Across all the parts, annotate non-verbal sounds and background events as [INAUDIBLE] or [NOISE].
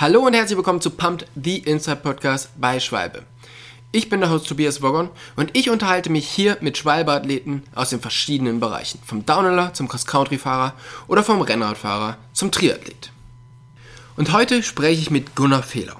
Hallo und herzlich willkommen zu Pumped, the Inside Podcast bei Schwalbe. Ich bin der Host Tobias Woggon und ich unterhalte mich hier mit Schwalbe-Athleten aus den verschiedenen Bereichen. Vom Downhiller zum Cross-Country-Fahrer oder vom Rennradfahrer zum Triathlet. Und heute spreche ich mit Gunnar Fehlau.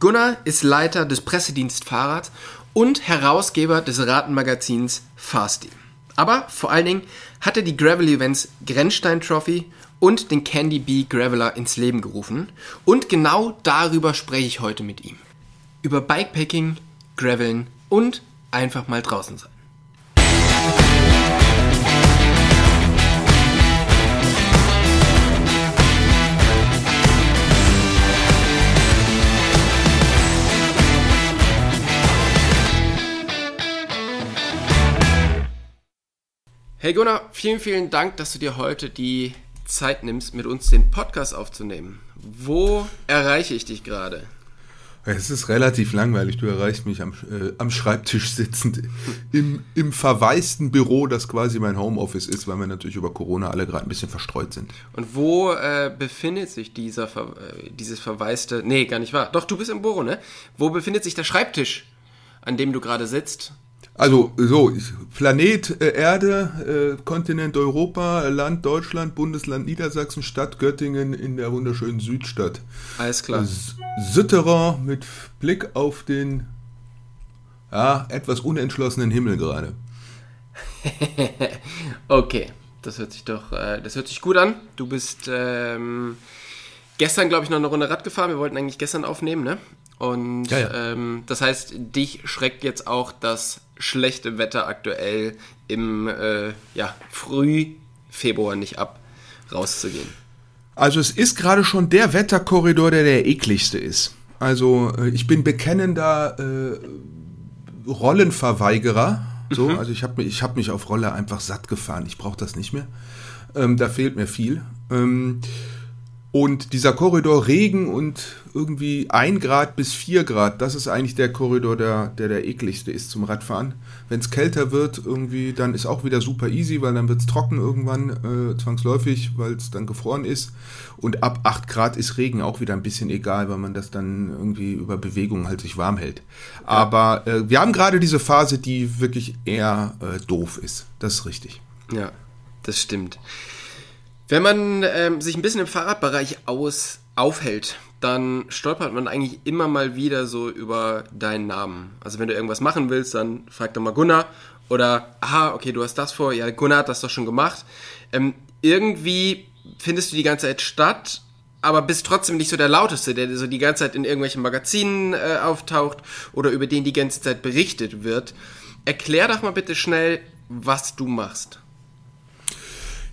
Gunnar ist Leiter des Pressedienst Fahrrad und Herausgeber des Ratenmagazins Fahrstil. Aber vor allen Dingen hat er die Gravel-Events Grenzstein Trophy und den Candy Bee Graveler ins Leben gerufen. Und genau darüber spreche ich heute mit ihm. Über Bikepacking, Graveln und einfach mal draußen sein. Hey Gunnar, vielen, vielen Dank, dass du dir heute die Zeit nimmst, mit uns den Podcast aufzunehmen. Wo erreiche ich dich gerade? Es ist relativ langweilig. Du erreichst mich am, äh, am Schreibtisch sitzend im, im verwaisten Büro, das quasi mein Homeoffice ist, weil wir natürlich über Corona alle gerade ein bisschen verstreut sind. Und wo äh, befindet sich dieser äh, dieses verwaiste? Nee, gar nicht wahr. Doch, du bist im Büro, ne? Wo befindet sich der Schreibtisch, an dem du gerade sitzt? Also so, Planet äh, Erde, äh, Kontinent Europa, Land Deutschland, Bundesland Niedersachsen, Stadt Göttingen in der wunderschönen Südstadt. Alles klar. Sütterer mit Blick auf den ja, etwas unentschlossenen Himmel gerade. [LAUGHS] okay, das hört sich doch, äh, das hört sich gut an. Du bist ähm, gestern, glaube ich, noch eine Runde Rad gefahren. Wir wollten eigentlich gestern aufnehmen, ne? Und ja, ja. Ähm, das heißt, dich schreckt jetzt auch das schlechte Wetter aktuell im äh, ja, Frühfebruar nicht ab, rauszugehen. Also es ist gerade schon der Wetterkorridor, der der ekligste ist. Also äh, ich bin bekennender äh, Rollenverweigerer. So, mhm. also ich habe ich hab mich auf Rolle einfach satt gefahren. Ich brauche das nicht mehr. Ähm, da fehlt mir viel. Ähm, und dieser Korridor Regen und irgendwie 1 Grad bis 4 Grad, das ist eigentlich der Korridor, der der, der ekligste ist zum Radfahren. Wenn es kälter wird, irgendwie, dann ist auch wieder super easy, weil dann wird es trocken irgendwann, äh, zwangsläufig, weil es dann gefroren ist. Und ab 8 Grad ist Regen auch wieder ein bisschen egal, weil man das dann irgendwie über Bewegung halt sich warm hält. Aber äh, wir haben gerade diese Phase, die wirklich eher äh, doof ist. Das ist richtig. Ja, das stimmt. Wenn man ähm, sich ein bisschen im Fahrradbereich aus, aufhält, dann stolpert man eigentlich immer mal wieder so über deinen Namen. Also wenn du irgendwas machen willst, dann frag doch mal Gunnar oder, aha, okay, du hast das vor, ja, Gunnar hat das doch schon gemacht. Ähm, irgendwie findest du die ganze Zeit statt, aber bist trotzdem nicht so der Lauteste, der so die ganze Zeit in irgendwelchen Magazinen äh, auftaucht oder über den die ganze Zeit berichtet wird. Erklär doch mal bitte schnell, was du machst.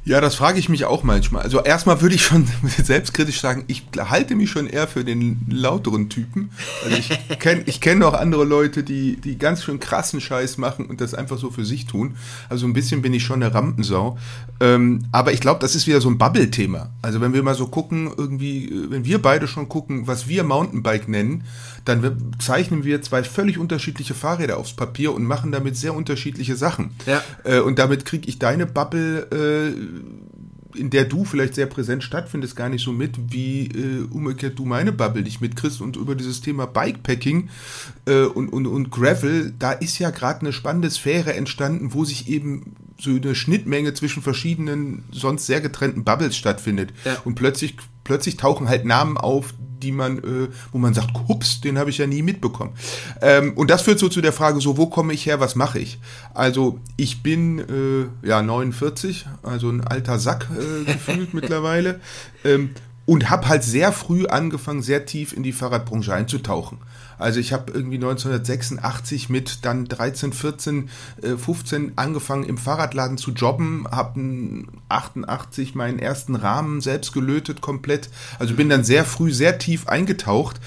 Ja, das frage ich mich auch manchmal. Also erstmal würde ich schon [LAUGHS] selbstkritisch sagen, ich halte mich schon eher für den lauteren Typen. Also ich [LAUGHS] kenne ich kenn auch andere Leute, die, die ganz schön krassen Scheiß machen und das einfach so für sich tun. Also ein bisschen bin ich schon eine Rampensau. Ähm, aber ich glaube, das ist wieder so ein Bubble-Thema. Also wenn wir mal so gucken, irgendwie, wenn wir beide schon gucken, was wir Mountainbike nennen, dann zeichnen wir zwei völlig unterschiedliche Fahrräder aufs Papier und machen damit sehr unterschiedliche Sachen. Ja. Äh, und damit kriege ich deine Bubble, äh, in der du vielleicht sehr präsent stattfindest, gar nicht so mit, wie äh, umgekehrt du meine Bubble nicht mitkriegst. Und über dieses Thema Bikepacking äh, und, und, und Gravel, da ist ja gerade eine spannende Sphäre entstanden, wo sich eben so eine Schnittmenge zwischen verschiedenen, sonst sehr getrennten Bubbles stattfindet. Ja. Und plötzlich, plötzlich tauchen halt Namen auf, die man, äh, wo man sagt, hups, den habe ich ja nie mitbekommen. Ähm, und das führt so zu der Frage, so wo komme ich her, was mache ich? Also ich bin äh, ja 49, also ein alter Sack äh, [LAUGHS] gefühlt mittlerweile. Ähm, und habe halt sehr früh angefangen, sehr tief in die Fahrradbranche einzutauchen. Also ich habe irgendwie 1986 mit dann 13, 14, 15 angefangen im Fahrradladen zu jobben, habe 88 meinen ersten Rahmen selbst gelötet komplett. Also bin dann sehr früh sehr tief eingetaucht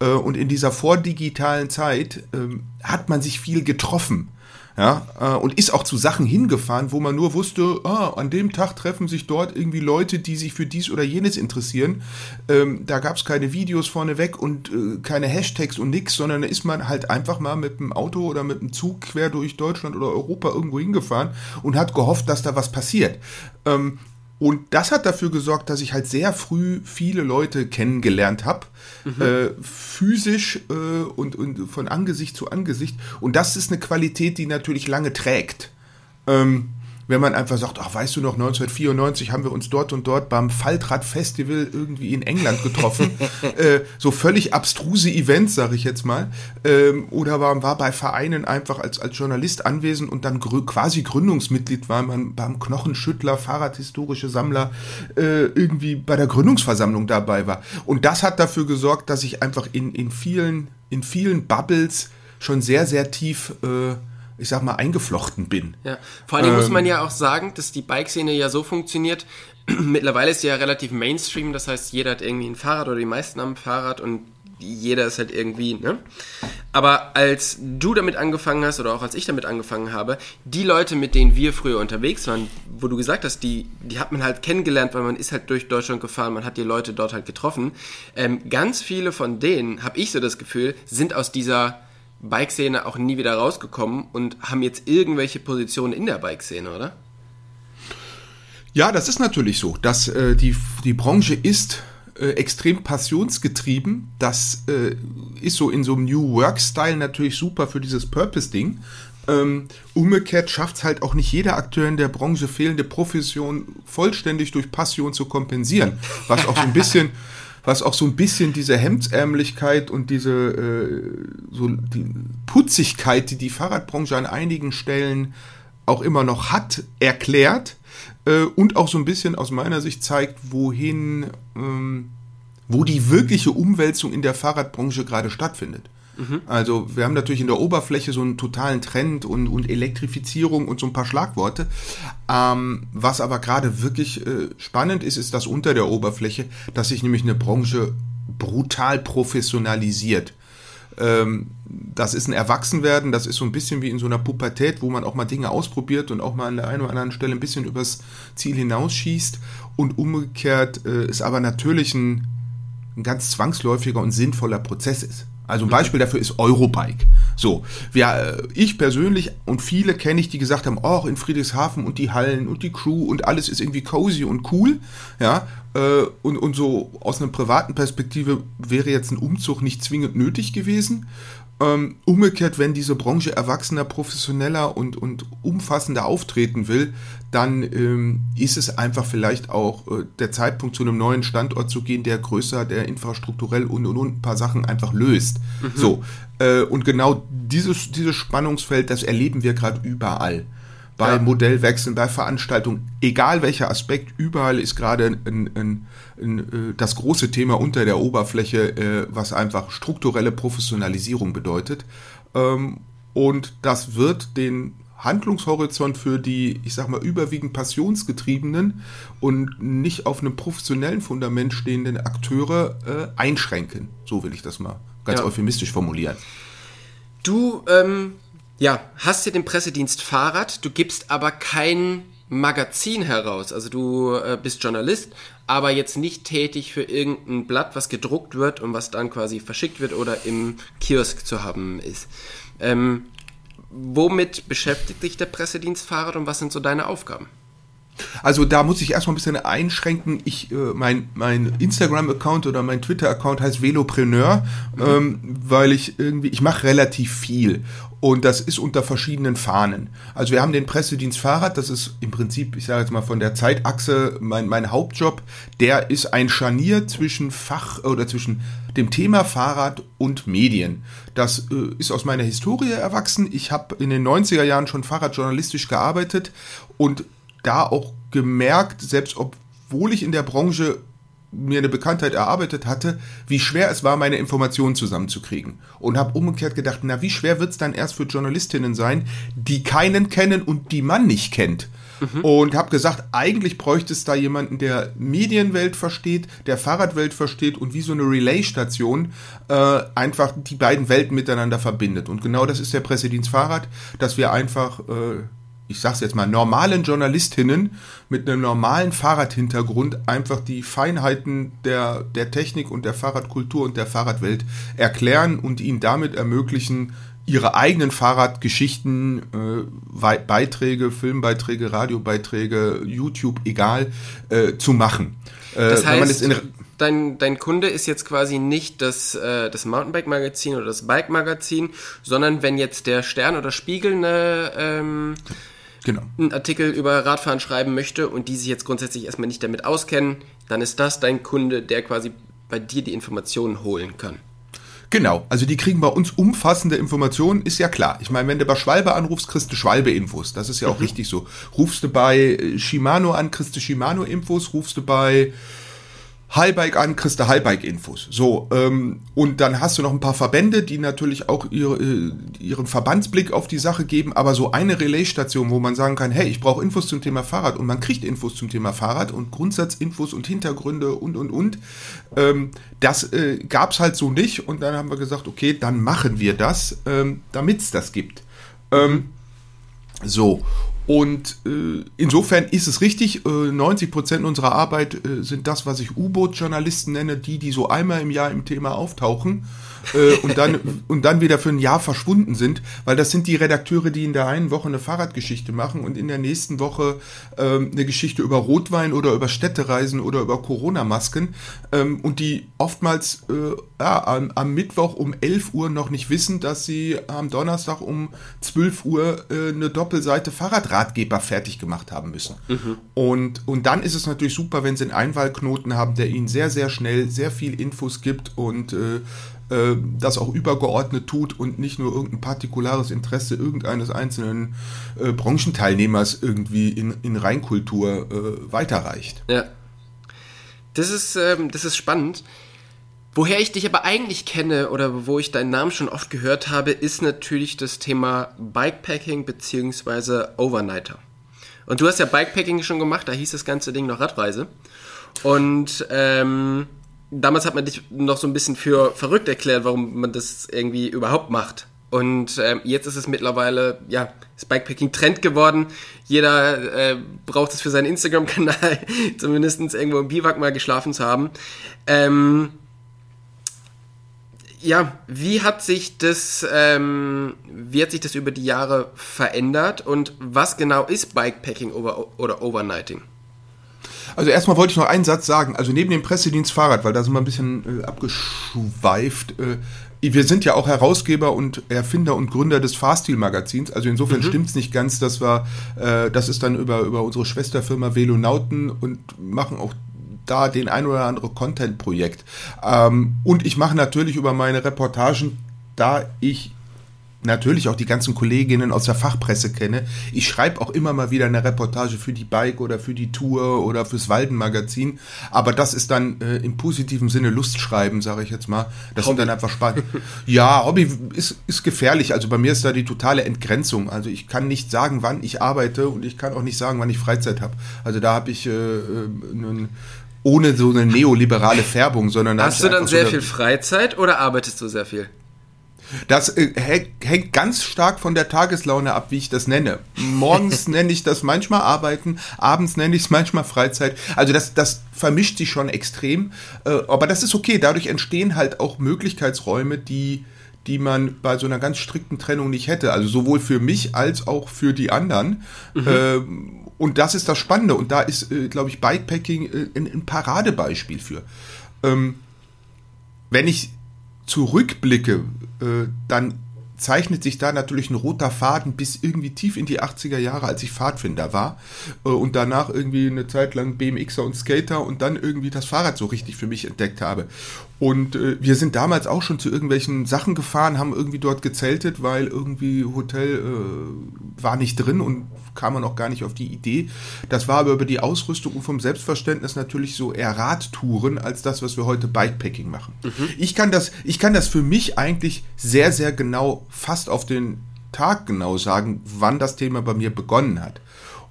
äh, und in dieser vordigitalen Zeit ähm, hat man sich viel getroffen ja, äh, und ist auch zu Sachen hingefahren, wo man nur wusste, ah, an dem Tag treffen sich dort irgendwie Leute, die sich für dies oder jenes interessieren. Ähm, da gab es keine Videos vorneweg und äh, keine Hashtags und nix, sondern da ist man halt einfach mal mit dem Auto oder mit dem Zug quer durch Deutschland oder Europa irgendwo hingefahren und hat gehofft, dass da was passiert. Ähm, Und das hat dafür gesorgt, dass ich halt sehr früh viele Leute kennengelernt habe, mhm. äh, physisch äh, und, und von Angesicht zu Angesicht. Und das ist eine Qualität, die natürlich lange trägt. Ähm, wenn man einfach sagt, ach, weißt du noch, 1994 haben wir uns dort und dort beim Faltrad-Festival irgendwie in England getroffen. [LAUGHS] äh, so völlig abstruse Events, sage ich jetzt mal. Ähm, oder war, war bei Vereinen einfach als, als Journalist anwesend und dann grü quasi Gründungsmitglied war man beim Knochenschüttler, Fahrradhistorische Sammler, äh, irgendwie bei der Gründungsversammlung dabei war. Und das hat dafür gesorgt, dass ich einfach in, in vielen, in vielen Bubbles schon sehr, sehr tief äh, ich sag mal, eingeflochten bin. Ja. Vor allem ähm, muss man ja auch sagen, dass die Bike-Szene ja so funktioniert. [CLEARS THROAT] Mittlerweile ist sie ja relativ Mainstream, das heißt, jeder hat irgendwie ein Fahrrad oder die meisten haben ein Fahrrad und jeder ist halt irgendwie, ne? Aber als du damit angefangen hast oder auch als ich damit angefangen habe, die Leute, mit denen wir früher unterwegs waren, wo du gesagt hast, die, die hat man halt kennengelernt, weil man ist halt durch Deutschland gefahren, man hat die Leute dort halt getroffen. Ähm, ganz viele von denen, habe ich so das Gefühl, sind aus dieser Bike-Szene auch nie wieder rausgekommen und haben jetzt irgendwelche Positionen in der Bike-Szene, oder? Ja, das ist natürlich so. Dass, äh, die, die Branche ist äh, extrem passionsgetrieben. Das äh, ist so in so einem New Work-Style natürlich super für dieses Purpose-Ding. Ähm, umgekehrt schafft es halt auch nicht jeder Akteur in der Branche, fehlende Profession vollständig durch Passion zu kompensieren. Was auch so ein bisschen [LAUGHS] was auch so ein bisschen diese Hemdsärmlichkeit und diese äh, so die Putzigkeit, die die Fahrradbranche an einigen Stellen auch immer noch hat, erklärt äh, und auch so ein bisschen aus meiner Sicht zeigt, wohin, ähm, wo die wirkliche Umwälzung in der Fahrradbranche gerade stattfindet. Also wir haben natürlich in der Oberfläche so einen totalen Trend und, und Elektrifizierung und so ein paar Schlagworte. Ähm, was aber gerade wirklich äh, spannend ist, ist das unter der Oberfläche, dass sich nämlich eine Branche brutal professionalisiert. Ähm, das ist ein Erwachsenwerden, das ist so ein bisschen wie in so einer Pubertät, wo man auch mal Dinge ausprobiert und auch mal an der einen oder anderen Stelle ein bisschen übers Ziel hinausschießt. Und umgekehrt äh, ist aber natürlich ein, ein ganz zwangsläufiger und sinnvoller Prozess ist. Also ein Beispiel dafür ist Eurobike. So, wir, äh, ich persönlich und viele kenne ich, die gesagt haben, oh, in Friedrichshafen und die Hallen und die Crew und alles ist irgendwie cozy und cool, ja, äh, und, und so aus einer privaten Perspektive wäre jetzt ein Umzug nicht zwingend nötig gewesen. Ähm, umgekehrt, wenn diese Branche erwachsener, professioneller und, und umfassender auftreten will, dann ähm, ist es einfach vielleicht auch äh, der Zeitpunkt, zu einem neuen Standort zu gehen, der größer, der infrastrukturell und, und, und ein paar Sachen einfach löst. Mhm. So, äh, und genau dieses, dieses Spannungsfeld, das erleben wir gerade überall bei ja. Modellwechseln, bei Veranstaltungen, egal welcher Aspekt, überall ist gerade ein, ein, ein, äh, das große Thema unter der Oberfläche, äh, was einfach strukturelle Professionalisierung bedeutet. Ähm, und das wird den Handlungshorizont für die, ich sag mal, überwiegend passionsgetriebenen und nicht auf einem professionellen Fundament stehenden Akteure äh, einschränken. So will ich das mal ganz ja. euphemistisch formulieren. Du ähm, ja, hast ja den Pressedienst Fahrrad, du gibst aber kein Magazin heraus. Also du äh, bist Journalist, aber jetzt nicht tätig für irgendein Blatt, was gedruckt wird und was dann quasi verschickt wird oder im Kiosk zu haben ist. Ähm, womit beschäftigt dich der Pressedienst Fahrrad und was sind so deine Aufgaben? Also da muss ich erstmal ein bisschen einschränken. Ich, äh, mein, mein Instagram-Account oder mein Twitter-Account heißt Velopreneur, mhm. ähm, weil ich irgendwie, ich mache relativ viel und das ist unter verschiedenen Fahnen. Also wir haben den Pressedienst Fahrrad, das ist im Prinzip, ich sage jetzt mal von der Zeitachse mein, mein Hauptjob, der ist ein Scharnier zwischen Fach oder zwischen dem Thema Fahrrad und Medien. Das äh, ist aus meiner Historie erwachsen. Ich habe in den 90er Jahren schon fahrradjournalistisch gearbeitet und da auch gemerkt, selbst obwohl ich in der Branche mir eine Bekanntheit erarbeitet hatte, wie schwer es war, meine Informationen zusammenzukriegen. Und habe umgekehrt gedacht, na, wie schwer wird es dann erst für Journalistinnen sein, die keinen kennen und die man nicht kennt. Mhm. Und habe gesagt, eigentlich bräuchte es da jemanden, der Medienwelt versteht, der Fahrradwelt versteht und wie so eine Relay-Station äh, einfach die beiden Welten miteinander verbindet. Und genau das ist der Pressedienst Fahrrad, dass wir einfach... Äh, ich sag's jetzt mal, normalen Journalistinnen mit einem normalen Fahrradhintergrund einfach die Feinheiten der, der Technik und der Fahrradkultur und der Fahrradwelt erklären und ihnen damit ermöglichen, ihre eigenen Fahrradgeschichten, äh, Beiträge, Filmbeiträge, Radiobeiträge, YouTube, egal, äh, zu machen. Äh, das heißt, dein, dein Kunde ist jetzt quasi nicht das, äh, das Mountainbike-Magazin oder das Bike-Magazin, sondern wenn jetzt der Stern oder Spiegel eine, ähm, genau. einen Artikel über Radfahren schreiben möchte und die sich jetzt grundsätzlich erstmal nicht damit auskennen, dann ist das dein Kunde, der quasi bei dir die Informationen holen kann. Genau, also die kriegen bei uns umfassende Informationen, ist ja klar. Ich meine, wenn du bei Schwalbe anrufst, kriegst du Schwalbe-Infos. Das ist ja auch mhm. richtig so. Rufst du bei Shimano an, kriegst du Shimano-Infos. Rufst du bei Highbike an, kriegst du Highbike-Infos. So, ähm, und dann hast du noch ein paar Verbände, die natürlich auch ihre, äh, ihren Verbandsblick auf die Sache geben, aber so eine Relaisstation, wo man sagen kann, hey, ich brauche Infos zum Thema Fahrrad und man kriegt Infos zum Thema Fahrrad und Grundsatzinfos und Hintergründe und, und, und. Ähm, das äh, gab halt so nicht und dann haben wir gesagt, okay, dann machen wir das, ähm, damit es das gibt. Ähm, so, und äh, insofern ist es richtig, äh, 90 Prozent unserer Arbeit äh, sind das, was ich U-Boot-Journalisten nenne, die, die so einmal im Jahr im Thema auftauchen äh, und, dann, und dann wieder für ein Jahr verschwunden sind, weil das sind die Redakteure, die in der einen Woche eine Fahrradgeschichte machen und in der nächsten Woche ähm, eine Geschichte über Rotwein oder über Städtereisen oder über Corona-Masken ähm, und die oftmals äh, ja, am, am, Mittwoch um 11 Uhr noch nicht wissen, dass sie am Donnerstag um 12 Uhr äh, eine Doppelseite Fahrradratgeber fertig gemacht haben müssen. Mhm. Und, und dann ist es natürlich super, wenn sie einen Einwahlknoten haben, der ihnen sehr, sehr schnell sehr viel Infos gibt und äh, äh, das auch übergeordnet tut und nicht nur irgendein partikulares Interesse irgendeines einzelnen äh, Branchenteilnehmers irgendwie in, in Reinkultur äh, weiterreicht. Ja. Das ist, ähm, das ist spannend. Woher ich dich aber eigentlich kenne oder wo ich deinen Namen schon oft gehört habe, ist natürlich das Thema Bikepacking bzw. Overnighter. Und du hast ja Bikepacking schon gemacht, da hieß das ganze Ding noch Radreise. Und ähm, damals hat man dich noch so ein bisschen für verrückt erklärt, warum man das irgendwie überhaupt macht. Und ähm, jetzt ist es mittlerweile, ja, ist Bikepacking Trend geworden. Jeder äh, braucht es für seinen Instagram-Kanal, [LAUGHS] zumindest irgendwo im Biwak mal geschlafen zu haben. Ähm, ja, wie hat sich das, ähm, wie hat sich das über die Jahre verändert und was genau ist Bikepacking oder, oder Overnighting? Also erstmal wollte ich noch einen Satz sagen. Also neben dem Pressedienst Fahrrad, weil da sind wir ein bisschen äh, abgeschweift. Äh, wir sind ja auch Herausgeber und Erfinder und Gründer des Fahrstil-Magazins. Also insofern mhm. stimmt es nicht ganz, dass wir, äh, das ist dann über, über unsere Schwesterfirma Velonauten und machen auch da den ein oder andere Content-Projekt. Ähm, und ich mache natürlich über meine Reportagen, da ich natürlich auch die ganzen Kolleginnen aus der Fachpresse kenne. Ich schreibe auch immer mal wieder eine Reportage für die Bike oder für die Tour oder fürs Walden-Magazin. Aber das ist dann äh, im positiven Sinne Lustschreiben, sage ich jetzt mal. Das Hobby. sind dann einfach spannend. ja, Hobby ist, ist gefährlich. Also bei mir ist da die totale Entgrenzung. Also ich kann nicht sagen, wann ich arbeite und ich kann auch nicht sagen, wann ich Freizeit habe. Also da habe ich äh, äh einen ohne so eine neoliberale Färbung, sondern hast du dann sehr so viel Freizeit oder arbeitest du sehr viel? Das äh, hängt ganz stark von der Tageslaune ab, wie ich das nenne. Morgens [LAUGHS] nenne ich das manchmal Arbeiten, abends nenne ich es manchmal Freizeit. Also das, das vermischt sich schon extrem. Äh, aber das ist okay. Dadurch entstehen halt auch Möglichkeitsräume, die die man bei so einer ganz strikten Trennung nicht hätte. Also sowohl für mich als auch für die anderen. Mhm. Ähm, und das ist das Spannende. Und da ist, äh, glaube ich, Bikepacking ein, Paradebeispiel für. Ähm, wenn ich zurückblicke, äh, dann zeichnet sich da natürlich ein roter Faden bis irgendwie tief in die 80er Jahre, als ich Pfadfinder war äh, und danach irgendwie eine Zeit lang BMXer und Skater und dann irgendwie das Fahrrad so richtig für mich entdeckt habe. Und äh, wir sind damals auch schon zu irgendwelchen Sachen gefahren, haben irgendwie dort gezeltet, weil irgendwie Hotel äh, war nicht drin und kam man auch gar nicht auf die Idee. Das war aber über die Ausrüstung und vom Selbstverständnis natürlich so eher Radtouren als das, was wir heute Bikepacking machen. Mhm. Ich kann das, ich kann das für mich eigentlich sehr, sehr genau fast auf den Tag genau sagen, wann das Thema bei mir begonnen hat.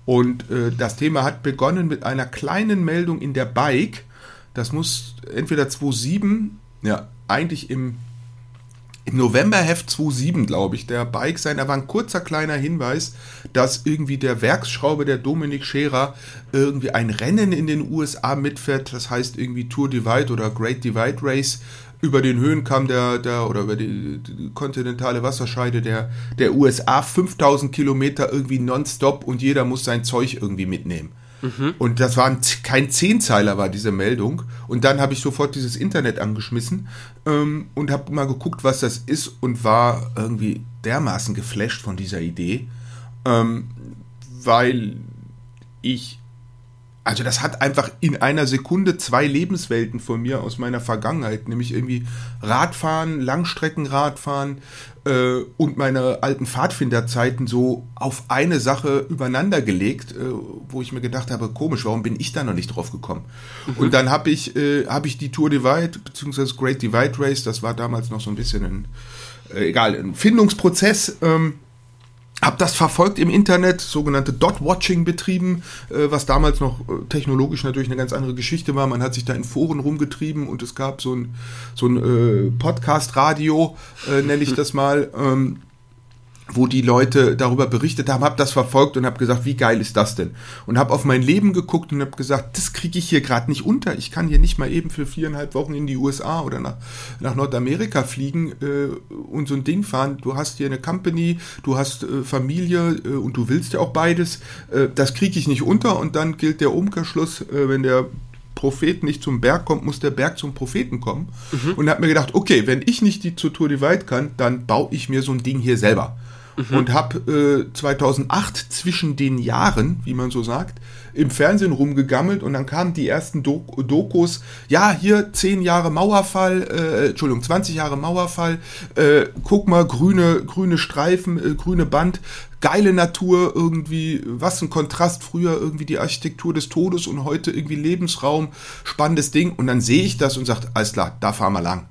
Und äh, das Thema hat begonnen mit einer kleinen Meldung in der Bike, das muss entweder 2.7, ja, eigentlich im, im Novemberheft 2.7, glaube ich, der Bike sein. Da war ein kurzer kleiner Hinweis, dass irgendwie der Werksschraube der Dominik Scherer irgendwie ein Rennen in den USA mitfährt. Das heißt irgendwie Tour Divide oder Great Divide Race über den Höhenkamm der, der oder über die, die kontinentale Wasserscheide der, der USA 5000 Kilometer irgendwie nonstop und jeder muss sein Zeug irgendwie mitnehmen. Mhm. Und das war ein, kein Zehnzeiler, war diese Meldung. Und dann habe ich sofort dieses Internet angeschmissen ähm, und habe mal geguckt, was das ist und war irgendwie dermaßen geflasht von dieser Idee, ähm, weil ich also das hat einfach in einer Sekunde zwei Lebenswelten von mir aus meiner Vergangenheit, nämlich irgendwie Radfahren, Langstreckenradfahren äh, und meine alten Pfadfinderzeiten so auf eine Sache übereinander gelegt, äh, wo ich mir gedacht habe, komisch, warum bin ich da noch nicht drauf gekommen? Mhm. Und dann habe ich, äh, hab ich die Tour Divide, beziehungsweise Great Divide Race, das war damals noch so ein bisschen ein, äh, egal, ein Findungsprozess, ähm, habe das verfolgt im Internet, sogenannte Dot-Watching betrieben, äh, was damals noch äh, technologisch natürlich eine ganz andere Geschichte war. Man hat sich da in Foren rumgetrieben und es gab so ein, so ein äh, Podcast-Radio, äh, nenne ich das mal. Ähm, wo die Leute darüber berichtet haben, habe das verfolgt und habe gesagt, wie geil ist das denn? Und habe auf mein Leben geguckt und habe gesagt, das kriege ich hier gerade nicht unter. Ich kann hier nicht mal eben für viereinhalb Wochen in die USA oder nach, nach Nordamerika fliegen äh, und so ein Ding fahren. Du hast hier eine Company, du hast äh, Familie äh, und du willst ja auch beides. Äh, das kriege ich nicht unter und dann gilt der Umkehrschluss, äh, wenn der Prophet nicht zum Berg kommt, muss der Berg zum Propheten kommen. Mhm. Und habe mir gedacht, okay, wenn ich nicht die zur Tour Divide kann, dann baue ich mir so ein Ding hier selber mhm. und habe äh, 2008 zwischen den Jahren, wie man so sagt, im Fernsehen rumgegammelt und dann kamen die ersten Dok Dokus. Ja, hier 10 Jahre Mauerfall, äh, Entschuldigung, 20 Jahre Mauerfall. Äh, guck mal, grüne, grüne Streifen, äh, grüne Band, geile Natur irgendwie, was ein Kontrast. Früher irgendwie die Architektur des Todes und heute irgendwie Lebensraum, spannendes Ding. Und dann sehe ich das und sage, alles klar, da fahren wir lang.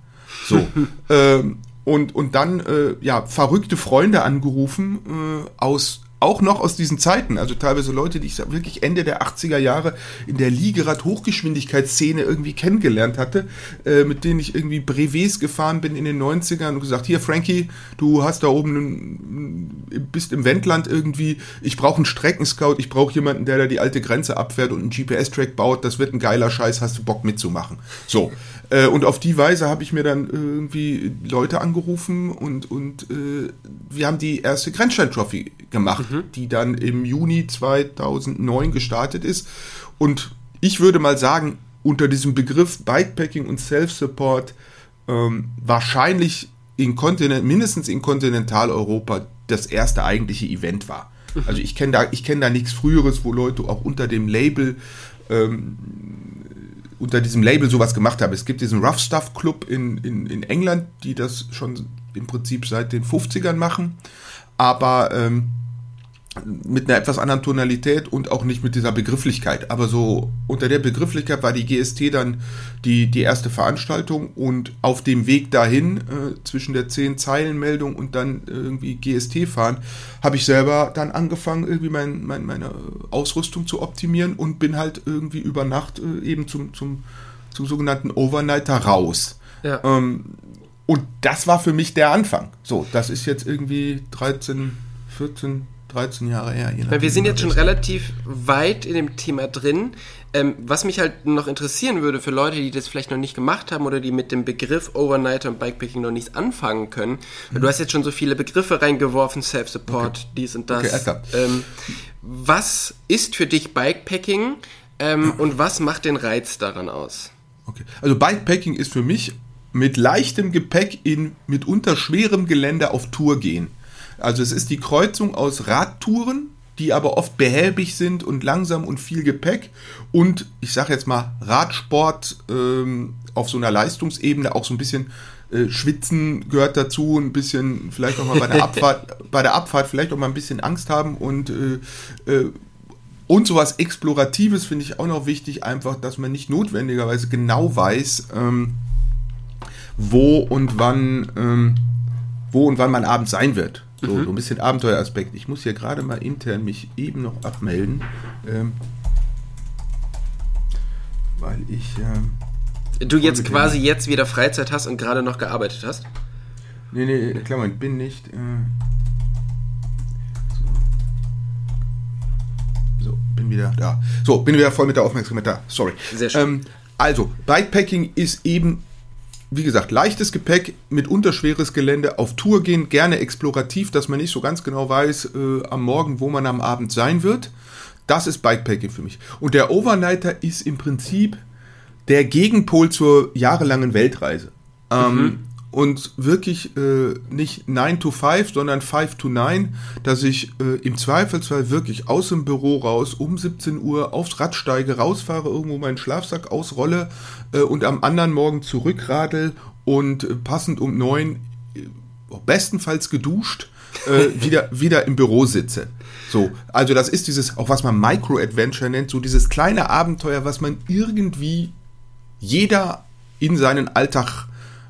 So. [LAUGHS] ähm, und, und dann äh, ja verrückte Freunde angerufen äh, aus auch noch aus diesen Zeiten, also teilweise Leute, die ich wirklich Ende der 80er Jahre in der Liegerad-Hochgeschwindigkeitsszene irgendwie kennengelernt hatte, äh, mit denen ich irgendwie Brevets gefahren bin in den 90ern und gesagt, hier Frankie, du hast da oben, bist im Wendland irgendwie, ich brauche einen Streckenscout, ich brauche jemanden, der da die alte Grenze abfährt und einen GPS-Track baut, das wird ein geiler Scheiß, hast du Bock mitzumachen. So, äh, und auf die Weise habe ich mir dann irgendwie Leute angerufen und, und äh, wir haben die erste Grenzstein-Trophy gemacht, mhm. die dann im Juni 2009 gestartet ist. Und ich würde mal sagen, unter diesem Begriff Bikepacking und Self-Support ähm, wahrscheinlich in Kontinent, mindestens in Kontinentaleuropa das erste eigentliche Event war. Mhm. Also ich kenne da, ich kenne da nichts Früheres, wo Leute auch unter dem Label ähm, unter diesem Label sowas gemacht habe. Es gibt diesen Rough Stuff Club in, in, in England, die das schon im Prinzip seit den 50ern machen, aber ähm, mit einer etwas anderen Tonalität und auch nicht mit dieser Begrifflichkeit. Aber so unter der Begrifflichkeit war die GST dann die, die erste Veranstaltung und auf dem Weg dahin, äh, zwischen der 10-Zeilen-Meldung und dann irgendwie GST fahren, habe ich selber dann angefangen, irgendwie mein, mein, meine Ausrüstung zu optimieren und bin halt irgendwie über Nacht äh, eben zum, zum, zum sogenannten Overnighter raus. Ja. Ähm, und das war für mich der Anfang. So, das ist jetzt irgendwie 13, 14, 13 Jahre her. wir sind jetzt schon relativ weit in dem Thema drin. Ähm, was mich halt noch interessieren würde für Leute, die das vielleicht noch nicht gemacht haben oder die mit dem Begriff Overnighter und Bikepacking noch nichts anfangen können. Mhm. Du hast jetzt schon so viele Begriffe reingeworfen, Self-Support, okay. dies und das. Okay, ähm, was ist für dich Bikepacking ähm, [CLEARS THROAT] und was macht den Reiz daran aus? Okay. Also Bikepacking ist für mich mit leichtem Gepäck in mitunter schwerem Gelände auf Tour gehen. Also es ist die Kreuzung aus Radtouren, die aber oft behäbig sind und langsam und viel Gepäck und ich sage jetzt mal Radsport ähm, auf so einer Leistungsebene auch so ein bisschen äh, Schwitzen gehört dazu, ein bisschen vielleicht auch mal bei der [LAUGHS] Abfahrt, bei der Abfahrt vielleicht auch mal ein bisschen Angst haben und äh, äh, und sowas Exploratives finde ich auch noch wichtig, einfach, dass man nicht notwendigerweise genau weiß, ähm, wo und wann, ähm, wo und wann man abends sein wird. So, mhm. so ein bisschen Abenteueraspekt. Ich muss hier gerade mal intern mich eben noch abmelden, ähm, weil ich. Ähm, du jetzt quasi jetzt wieder Freizeit hast und gerade noch gearbeitet hast? Nee, nee, Klammer, ich bin nicht. Äh, so. so. bin wieder da. So, bin wieder voll mit der Aufmerksamkeit da. Sorry. Sehr schön. Ähm, also, Bikepacking ist eben wie gesagt, leichtes Gepäck mit unterschweres Gelände auf Tour gehen, gerne explorativ, dass man nicht so ganz genau weiß äh, am Morgen, wo man am Abend sein wird. Das ist Bikepacking für mich. Und der Overnighter ist im Prinzip der Gegenpol zur jahrelangen Weltreise. Ähm, mhm. Und wirklich äh, nicht 9 to 5, sondern 5 to 9, dass ich äh, im Zweifelsfall wirklich aus dem Büro raus, um 17 Uhr aufs Rad steige, rausfahre, irgendwo meinen Schlafsack ausrolle äh, und am anderen Morgen zurückradel und äh, passend um 9, äh, bestenfalls geduscht, äh, [LAUGHS] wieder, wieder im Büro sitze. So, also das ist dieses, auch was man Micro-Adventure nennt, so dieses kleine Abenteuer, was man irgendwie jeder in seinen Alltag,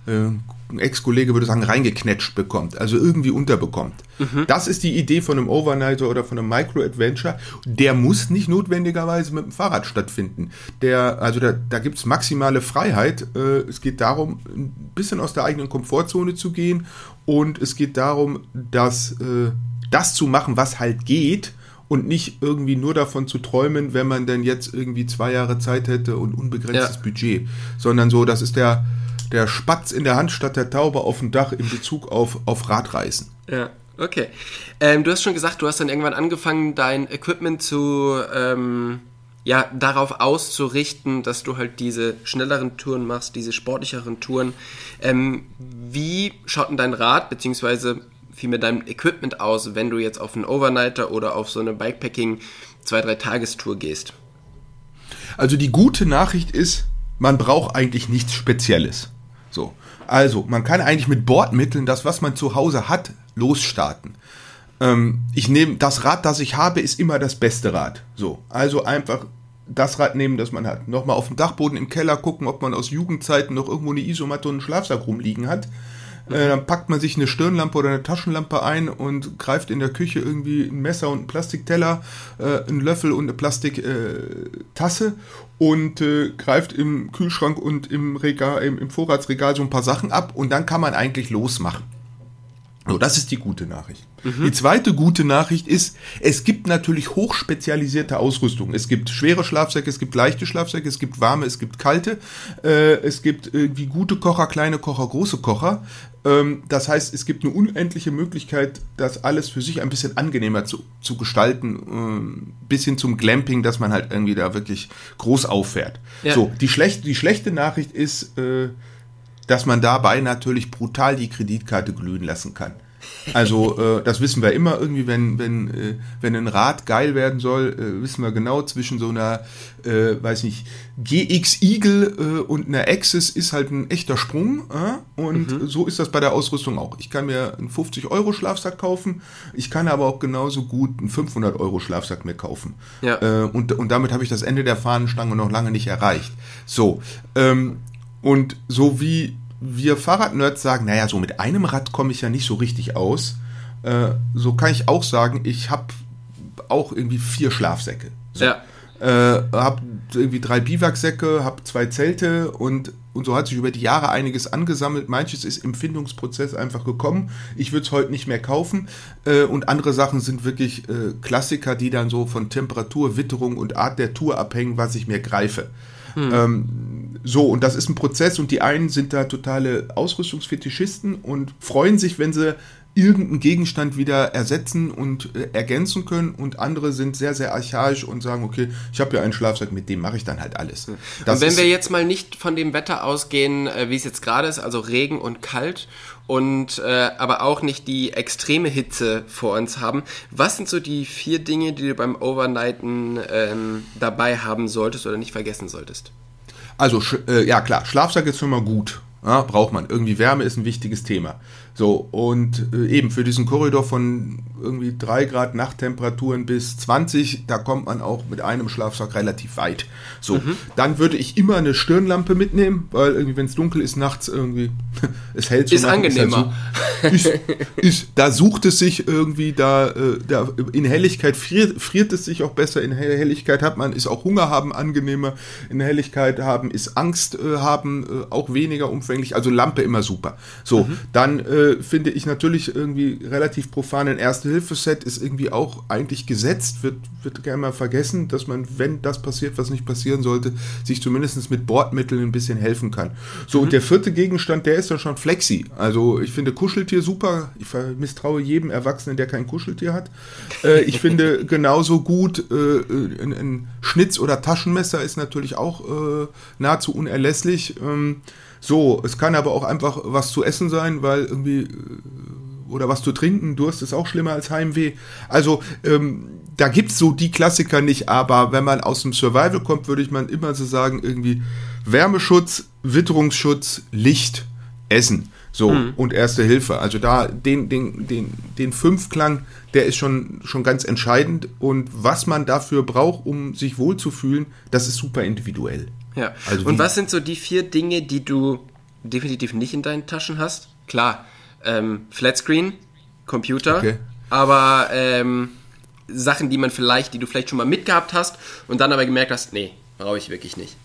äh, Ex-Kollege würde sagen, reingeknetscht bekommt, also irgendwie unterbekommt. Mhm. Das ist die Idee von einem Overnighter oder von einem Micro-Adventure. Der muss nicht notwendigerweise mit dem Fahrrad stattfinden. Der, also da, da gibt es maximale Freiheit. Äh, es geht darum, ein bisschen aus der eigenen Komfortzone zu gehen und es geht darum, dass äh, das zu machen, was halt geht und nicht irgendwie nur davon zu träumen, wenn man denn jetzt irgendwie zwei Jahre Zeit hätte und unbegrenztes ja. Budget, sondern so, das ist der, der Spatz in der Hand statt der Taube auf dem Dach in Bezug auf, auf Radreisen. Ja. Okay. Ähm, du hast schon gesagt, du hast dann irgendwann angefangen, dein Equipment zu, ähm, ja, darauf auszurichten, dass du halt diese schnelleren Touren machst, diese sportlicheren Touren. Ähm, wie schaut denn dein Rad, beziehungsweise viel mit deinem Equipment aus, wenn du jetzt auf einen Overnighter oder auf so eine Bikepacking zwei, drei Tagestour gehst? Also die gute Nachricht ist, man braucht eigentlich nichts Spezielles. So. Also, man kann eigentlich mit Bordmitteln das, was man zu Hause hat, losstarten. Ähm, ich nehme, das Rad, das ich habe, ist immer das beste Rad. So. Also einfach das Rad nehmen, das man hat. Nochmal auf dem Dachboden im Keller gucken, ob man aus Jugendzeiten noch irgendwo eine Isomatte und einen Schlafsack rumliegen hat. Äh, dann packt man sich eine Stirnlampe oder eine Taschenlampe ein und greift in der Küche irgendwie ein Messer und einen Plastikteller, äh, einen Löffel und eine Plastiktasse äh, und äh, greift im Kühlschrank und im Regal, im, im Vorratsregal so ein paar Sachen ab und dann kann man eigentlich losmachen. So, das ist die gute Nachricht. Mhm. Die zweite gute Nachricht ist, es gibt natürlich hochspezialisierte Ausrüstung. Es gibt schwere Schlafsäcke, es gibt leichte Schlafsäcke, es gibt warme, es gibt kalte, äh, es gibt irgendwie gute Kocher, kleine Kocher, große Kocher. Ähm, das heißt, es gibt eine unendliche Möglichkeit, das alles für sich ein bisschen angenehmer zu, zu gestalten, äh, bis hin zum Glamping, dass man halt irgendwie da wirklich groß auffährt. Ja. So, die schlechte, die schlechte Nachricht ist, äh, dass man dabei natürlich brutal die Kreditkarte glühen lassen kann. Also äh, das wissen wir immer irgendwie, wenn wenn äh, wenn ein Rad geil werden soll, äh, wissen wir genau zwischen so einer, äh, weiß nicht, GX Eagle äh, und einer Axis ist halt ein echter Sprung. Äh? Und mhm. so ist das bei der Ausrüstung auch. Ich kann mir einen 50 Euro Schlafsack kaufen, ich kann aber auch genauso gut einen 500 Euro Schlafsack mir kaufen. Ja. Und und damit habe ich das Ende der Fahnenstange noch lange nicht erreicht. So ähm, und so wie wir Fahrradnerds sagen, naja, so mit einem Rad komme ich ja nicht so richtig aus. Äh, so kann ich auch sagen, ich habe auch irgendwie vier Schlafsäcke. So. Ja. Äh, habe irgendwie drei Biwaksäcke, habe zwei Zelte und, und so hat sich über die Jahre einiges angesammelt. Manches ist im Findungsprozess einfach gekommen. Ich würde es heute nicht mehr kaufen. Äh, und andere Sachen sind wirklich äh, Klassiker, die dann so von Temperatur, Witterung und Art der Tour abhängen, was ich mir greife. Hm. Ähm, so, und das ist ein Prozess und die einen sind da totale Ausrüstungsfetischisten und freuen sich, wenn sie irgendeinen Gegenstand wieder ersetzen und äh, ergänzen können und andere sind sehr, sehr archaisch und sagen, okay, ich habe ja einen Schlafsack, mit dem mache ich dann halt alles. Das und wenn wir jetzt mal nicht von dem Wetter ausgehen, äh, wie es jetzt gerade ist, also Regen und kalt und äh, aber auch nicht die extreme Hitze vor uns haben, was sind so die vier Dinge, die du beim Overnighten ähm, dabei haben solltest oder nicht vergessen solltest? Also, äh, ja klar, Schlafsack ist schon mal gut. Ja, braucht man. Irgendwie Wärme ist ein wichtiges Thema. So, und äh, eben für diesen Korridor von irgendwie 3 Grad Nachttemperaturen bis 20, da kommt man auch mit einem Schlafsack relativ weit. So, mhm. dann würde ich immer eine Stirnlampe mitnehmen, weil irgendwie, wenn es dunkel ist, nachts irgendwie, [LAUGHS] es hält so Ist Nacht, angenehmer. Ist, halt so, ist, ist, da sucht es sich irgendwie, da, äh, da in Helligkeit friert, friert es sich auch besser, in Helligkeit hat man, ist auch Hunger haben angenehmer, in Helligkeit haben ist Angst äh, haben auch weniger überschwänglich. Also Lampe immer super. So, mhm. dann äh, finde ich natürlich irgendwie relativ profan ein Erste-Hilfe-Set ist irgendwie auch eigentlich gesetzt, wird, wird gerne mal vergessen, dass man, wenn das passiert, was nicht passieren sollte, sich zumindest mit Bordmitteln ein bisschen helfen kann. So, mhm. und der vierte Gegenstand, der ist dann schon Flexi. Also ich finde Kuscheltier super. Ich misstraue jedem Erwachsenen, der kein Kuscheltier hat. Äh, ich [LAUGHS] finde genauso gut äh, ein, ein Schnitz- oder Taschenmesser ist natürlich auch äh, nahezu unerlässlich. Ähm, so, es kann aber auch einfach was zu essen sein, weil irgendwie äh, oder was zu trinken, Durst ist auch schlimmer als Heimweh. Also ähm, da gibt's so die Klassiker nicht, aber wenn man aus dem Survival kommt, würde ich man immer so sagen, irgendwie Wärmeschutz, Witterungsschutz, Licht, Essen. So, mhm. und Erste Hilfe. Also da, den, den, den, den Fünfklang, der ist schon, schon ganz entscheidend. Und was man dafür braucht, um sich wohlzufühlen, das ist super individuell. Ja. Also und was sind so die vier Dinge, die du definitiv nicht in deinen Taschen hast? Klar, ähm, Flatscreen, Computer, okay. aber ähm, Sachen, die man vielleicht, die du vielleicht schon mal mitgehabt hast und dann aber gemerkt hast, nee, brauche ich wirklich nicht.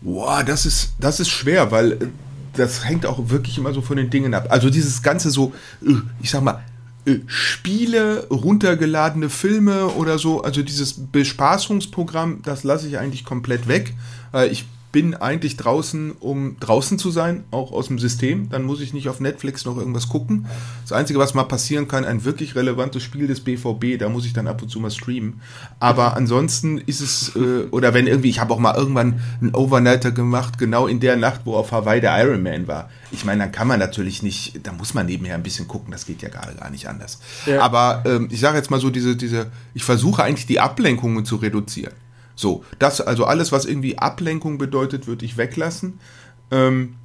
Boah, das ist, das ist schwer, weil äh, das hängt auch wirklich immer so von den Dingen ab. Also dieses ganze so, äh, ich sag mal, Spiele, runtergeladene Filme oder so, also dieses Bespaßungsprogramm, das lasse ich eigentlich komplett weg. Ich bin eigentlich draußen, um draußen zu sein, auch aus dem System. Dann muss ich nicht auf Netflix noch irgendwas gucken. Das Einzige, was mal passieren kann, ein wirklich relevantes Spiel des BVB, da muss ich dann ab und zu mal streamen. Aber ansonsten ist es, äh, oder wenn irgendwie, ich habe auch mal irgendwann einen Overnighter gemacht, genau in der Nacht, wo auf Hawaii der Ironman war. Ich meine, dann kann man natürlich nicht, da muss man nebenher ein bisschen gucken, das geht ja gar, gar nicht anders. Ja. Aber ähm, ich sage jetzt mal so, diese, diese, ich versuche eigentlich die Ablenkungen zu reduzieren. So, das, also alles, was irgendwie Ablenkung bedeutet, würde ich weglassen. Ähm,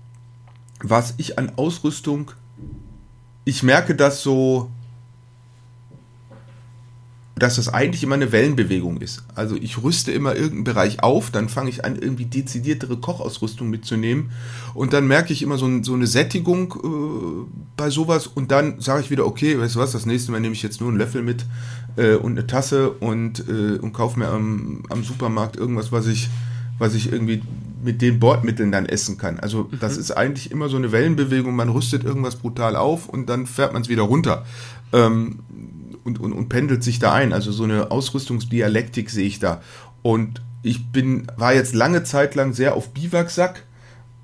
was ich an Ausrüstung, ich merke das so, dass das eigentlich immer eine Wellenbewegung ist. Also ich rüste immer irgendeinen Bereich auf, dann fange ich an, irgendwie dezidiertere Kochausrüstung mitzunehmen und dann merke ich immer so, ein, so eine Sättigung äh, bei sowas und dann sage ich wieder, okay, weißt du was, das nächste Mal nehme ich jetzt nur einen Löffel mit äh, und eine Tasse und, äh, und kaufe mir am, am Supermarkt irgendwas, was ich, was ich irgendwie mit den Bordmitteln dann essen kann. Also mhm. das ist eigentlich immer so eine Wellenbewegung, man rüstet irgendwas brutal auf und dann fährt man es wieder runter. Ähm, und, und, und pendelt sich da ein. Also so eine Ausrüstungsdialektik sehe ich da. Und ich bin, war jetzt lange Zeit lang sehr auf Biwaksack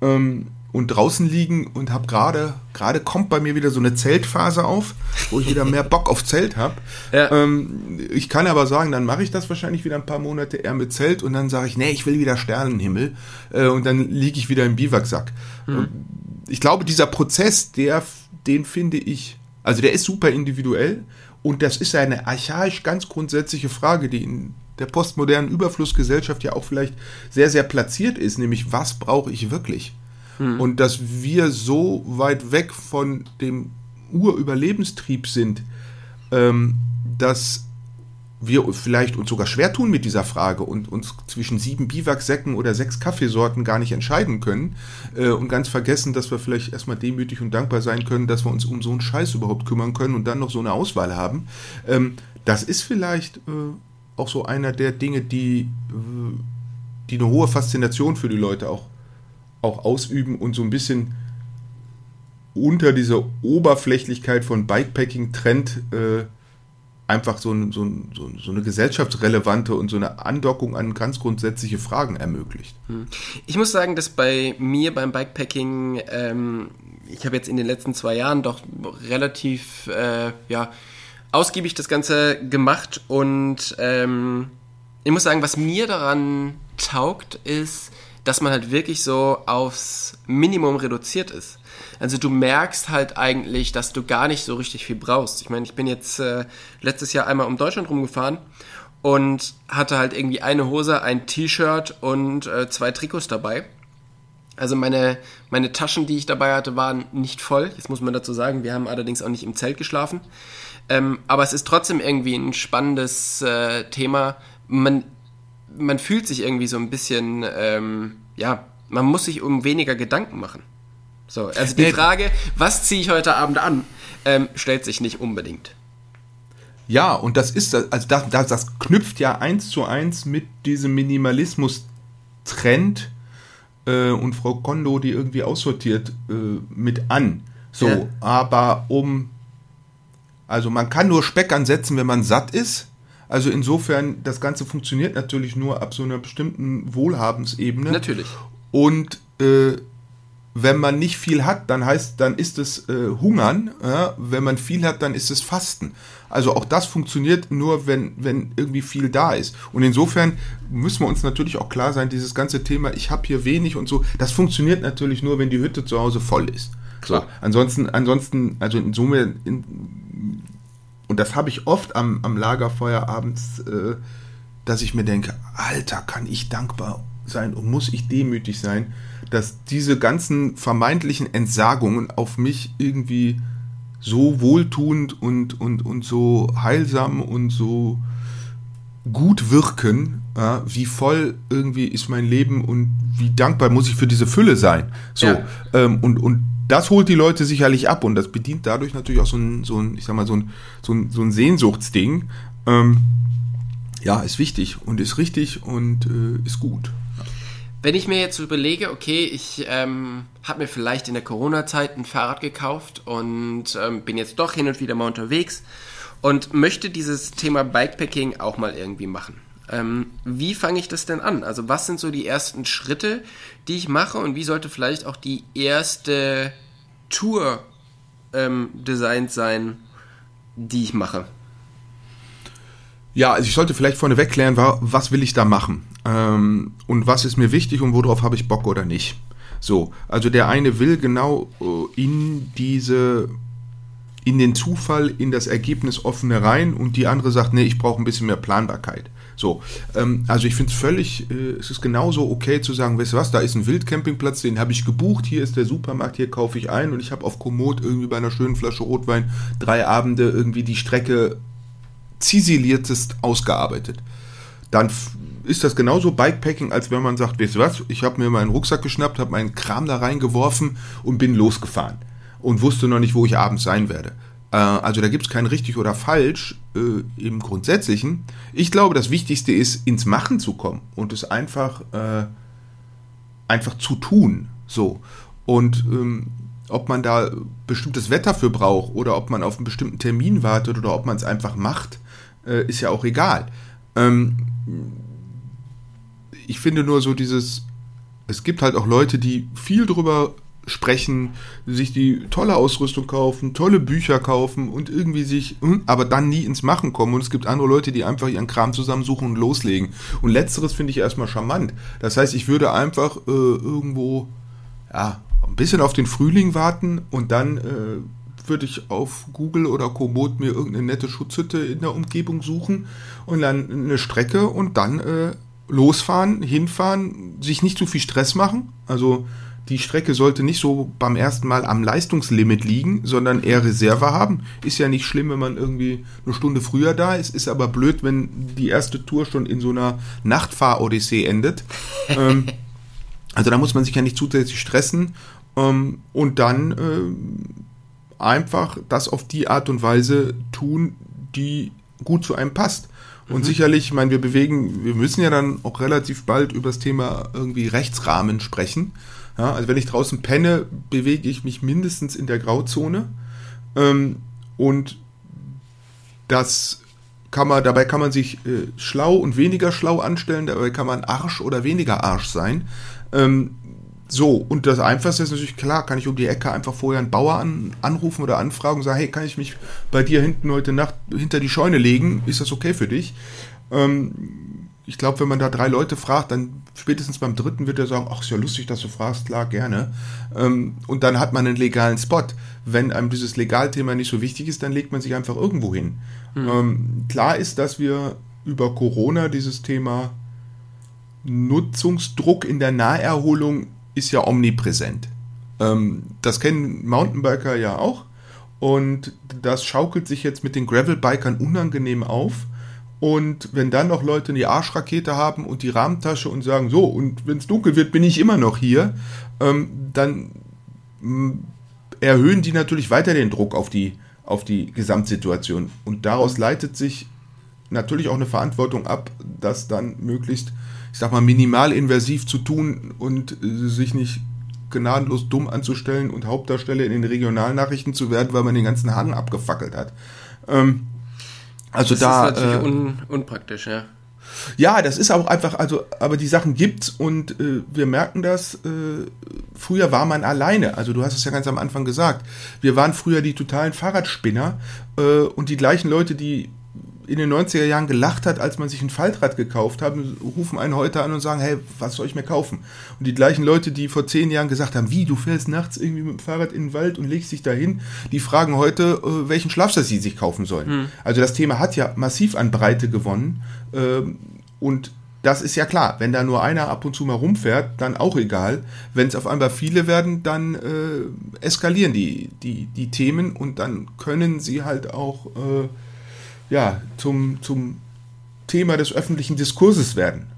ähm, und draußen liegen und habe gerade, gerade kommt bei mir wieder so eine Zeltphase auf, wo ich wieder mehr Bock auf Zelt habe. Ja. Ähm, ich kann aber sagen, dann mache ich das wahrscheinlich wieder ein paar Monate eher mit Zelt und dann sage ich, nee, ich will wieder Sternenhimmel äh, und dann liege ich wieder im Biwaksack. Mhm. Ich glaube, dieser Prozess, der, den finde ich, also der ist super individuell und das ist eine archaisch ganz grundsätzliche Frage, die in der postmodernen Überflussgesellschaft ja auch vielleicht sehr, sehr platziert ist, nämlich was brauche ich wirklich? Hm. Und dass wir so weit weg von dem Urüberlebenstrieb sind, ähm, dass wir vielleicht uns sogar schwer tun mit dieser Frage und uns zwischen sieben Biwaksäcken oder sechs Kaffeesorten gar nicht entscheiden können äh, und ganz vergessen, dass wir vielleicht erstmal demütig und dankbar sein können, dass wir uns um so einen Scheiß überhaupt kümmern können und dann noch so eine Auswahl haben. Ähm, das ist vielleicht äh, auch so einer der Dinge, die, äh, die eine hohe Faszination für die Leute auch, auch ausüben und so ein bisschen unter dieser Oberflächlichkeit von Bikepacking-Trend äh, einfach so, ein, so, ein, so, eine gesellschaftsrelevante und so eine Andockung an ganz grundsätzliche Fragen ermöglicht. Hm. Ich muss sagen, dass bei mir beim Bikepacking, ähm, ich habe jetzt in den letzten zwei Jahren doch relativ äh, ja, ausgiebig das Ganze gemacht und ähm, ich muss sagen, was mir daran taugt, ist, dass man halt wirklich so aufs Minimum reduziert ist. Also du merkst halt eigentlich, dass du gar nicht so richtig viel brauchst. Ich meine, ich bin jetzt äh, letztes Jahr einmal um Deutschland rumgefahren und hatte halt irgendwie eine Hose, ein T-Shirt und äh, zwei Trikots dabei. Also meine, meine Taschen, die ich dabei hatte, waren nicht voll. Jetzt muss man dazu sagen, wir haben allerdings auch nicht im Zelt geschlafen. Ähm, aber es ist trotzdem irgendwie ein spannendes äh, Thema. Man, man fühlt sich irgendwie so ein bisschen, ähm, ja, man muss sich um weniger Gedanken machen. So, also die Frage, was ziehe ich heute Abend an, ähm, stellt sich nicht unbedingt. Ja, und das ist, also das, das, das knüpft ja eins zu eins mit diesem Minimalismus-Trend, äh, und Frau Kondo, die irgendwie aussortiert, äh, mit an. So, ja. aber um, also man kann nur Speck ansetzen, wenn man satt ist. Also insofern, das Ganze funktioniert natürlich nur ab so einer bestimmten Wohlhabensebene. Natürlich. Und äh, wenn man nicht viel hat, dann heißt, dann ist es äh, Hungern. Ja? Wenn man viel hat, dann ist es Fasten. Also auch das funktioniert nur, wenn, wenn irgendwie viel da ist. Und insofern müssen wir uns natürlich auch klar sein, dieses ganze Thema, ich habe hier wenig und so, das funktioniert natürlich nur, wenn die Hütte zu Hause voll ist. Klar. So, ansonsten, ansonsten, also in Summe, in, und das habe ich oft am, am Lagerfeuer abends, äh, dass ich mir denke, Alter, kann ich dankbar sein und muss ich demütig sein, dass diese ganzen vermeintlichen Entsagungen auf mich irgendwie so wohltuend und, und, und so heilsam und so gut wirken, ja, wie voll irgendwie ist mein Leben und wie dankbar muss ich für diese Fülle sein. So, ja. ähm, und, und das holt die Leute sicherlich ab und das bedient dadurch natürlich auch so ein, so ein ich sag mal, so ein, so ein, so ein Sehnsuchtsding. Ähm, ja, ist wichtig und ist richtig und äh, ist gut. Wenn ich mir jetzt überlege, okay, ich ähm, habe mir vielleicht in der Corona-Zeit ein Fahrrad gekauft und ähm, bin jetzt doch hin und wieder mal unterwegs und möchte dieses Thema Bikepacking auch mal irgendwie machen. Ähm, wie fange ich das denn an? Also was sind so die ersten Schritte, die ich mache und wie sollte vielleicht auch die erste Tour ähm, designt sein, die ich mache? Ja, also ich sollte vielleicht vorneweg klären, was will ich da machen ähm, und was ist mir wichtig und worauf habe ich Bock oder nicht. So, also der eine will genau äh, in diese, in den Zufall, in das Ergebnis offene rein und die andere sagt, nee, ich brauche ein bisschen mehr Planbarkeit. So, ähm, also ich finde es völlig, äh, es ist genauso okay zu sagen, weißt du was, da ist ein Wildcampingplatz, den habe ich gebucht, hier ist der Supermarkt, hier kaufe ich ein und ich habe auf Komoot irgendwie bei einer schönen Flasche Rotwein drei Abende irgendwie die Strecke ziseliertest ausgearbeitet. Dann ist das genauso Bikepacking, als wenn man sagt, weißt du was, ich habe mir meinen Rucksack geschnappt, habe meinen Kram da reingeworfen und bin losgefahren und wusste noch nicht, wo ich abends sein werde. Äh, also da gibt es kein richtig oder falsch äh, im Grundsätzlichen. Ich glaube, das Wichtigste ist, ins Machen zu kommen und es einfach, äh, einfach zu tun. So. Und ähm, ob man da bestimmtes Wetter für braucht oder ob man auf einen bestimmten Termin wartet oder ob man es einfach macht, äh, ist ja auch egal. Ähm, ich finde nur so dieses, es gibt halt auch Leute, die viel drüber sprechen, sich die tolle Ausrüstung kaufen, tolle Bücher kaufen und irgendwie sich, hm, aber dann nie ins Machen kommen. Und es gibt andere Leute, die einfach ihren Kram zusammensuchen und loslegen. Und letzteres finde ich erstmal charmant. Das heißt, ich würde einfach äh, irgendwo, ja, ein bisschen auf den Frühling warten und dann äh, würde ich auf Google oder Komoot mir irgendeine nette Schutzhütte in der Umgebung suchen und dann eine Strecke und dann äh, losfahren, hinfahren, sich nicht zu viel Stress machen. Also die Strecke sollte nicht so beim ersten Mal am Leistungslimit liegen, sondern eher Reserve haben. Ist ja nicht schlimm, wenn man irgendwie eine Stunde früher da ist. Ist aber blöd, wenn die erste Tour schon in so einer Nachtfahr-Odyssee endet. [LAUGHS] ähm, also da muss man sich ja nicht zusätzlich stressen. Ähm, und dann äh, einfach das auf die Art und Weise tun, die gut zu einem passt. Und mhm. sicherlich, ich meine, wir bewegen, wir müssen ja dann auch relativ bald über das Thema irgendwie Rechtsrahmen sprechen. Ja, also wenn ich draußen penne, bewege ich mich mindestens in der Grauzone. Ähm, und das kann man, dabei kann man sich äh, schlau und weniger schlau anstellen, dabei kann man Arsch oder weniger Arsch sein. Ähm, so, und das Einfachste ist natürlich klar, kann ich um die Ecke einfach vorher einen Bauer an, anrufen oder anfragen und sagen, hey, kann ich mich bei dir hinten heute Nacht hinter die Scheune legen? Ist das okay für dich? Ähm, ich glaube, wenn man da drei Leute fragt, dann spätestens beim dritten wird er sagen, ach, ist ja lustig, dass du fragst, klar, gerne. Ähm, und dann hat man einen legalen Spot. Wenn einem dieses Legalthema nicht so wichtig ist, dann legt man sich einfach irgendwo hin. Mhm. Ähm, klar ist, dass wir über Corona dieses Thema Nutzungsdruck in der Naherholung ist ja omnipräsent. Ähm, das kennen Mountainbiker ja auch. Und das schaukelt sich jetzt mit den Gravelbikern unangenehm auf. Und wenn dann noch Leute die Arschrakete haben und die Rahmentasche und sagen, so, und wenn es dunkel wird, bin ich immer noch hier, ähm, dann mm, erhöhen die natürlich weiter den Druck auf die, auf die Gesamtsituation. Und daraus leitet sich natürlich auch eine Verantwortung ab, das dann möglichst ich sag mal, minimalinvasiv zu tun und äh, sich nicht gnadenlos dumm anzustellen und Hauptdarsteller in den Regionalnachrichten zu werden, weil man den ganzen Hang abgefackelt hat. Ähm, also das da. ist natürlich äh, un, unpraktisch, ja. ja, das ist auch einfach, also, aber die Sachen gibt's und äh, wir merken das. Äh, früher war man alleine. Also du hast es ja ganz am Anfang gesagt. Wir waren früher die totalen Fahrradspinner äh, und die gleichen Leute, die in den 90er Jahren gelacht hat, als man sich ein Faltrad gekauft hat, rufen einen heute an und sagen, hey, was soll ich mir kaufen? Und die gleichen Leute, die vor zehn Jahren gesagt haben, wie, du fährst nachts irgendwie mit dem Fahrrad in den Wald und legst dich dahin, die fragen heute, äh, welchen Schlafsack sie sich kaufen sollen. Hm. Also das Thema hat ja massiv an Breite gewonnen ähm, und das ist ja klar, wenn da nur einer ab und zu mal rumfährt, dann auch egal. Wenn es auf einmal viele werden, dann äh, eskalieren die, die, die Themen und dann können sie halt auch äh, ja, zum, zum Thema des öffentlichen Diskurses werden.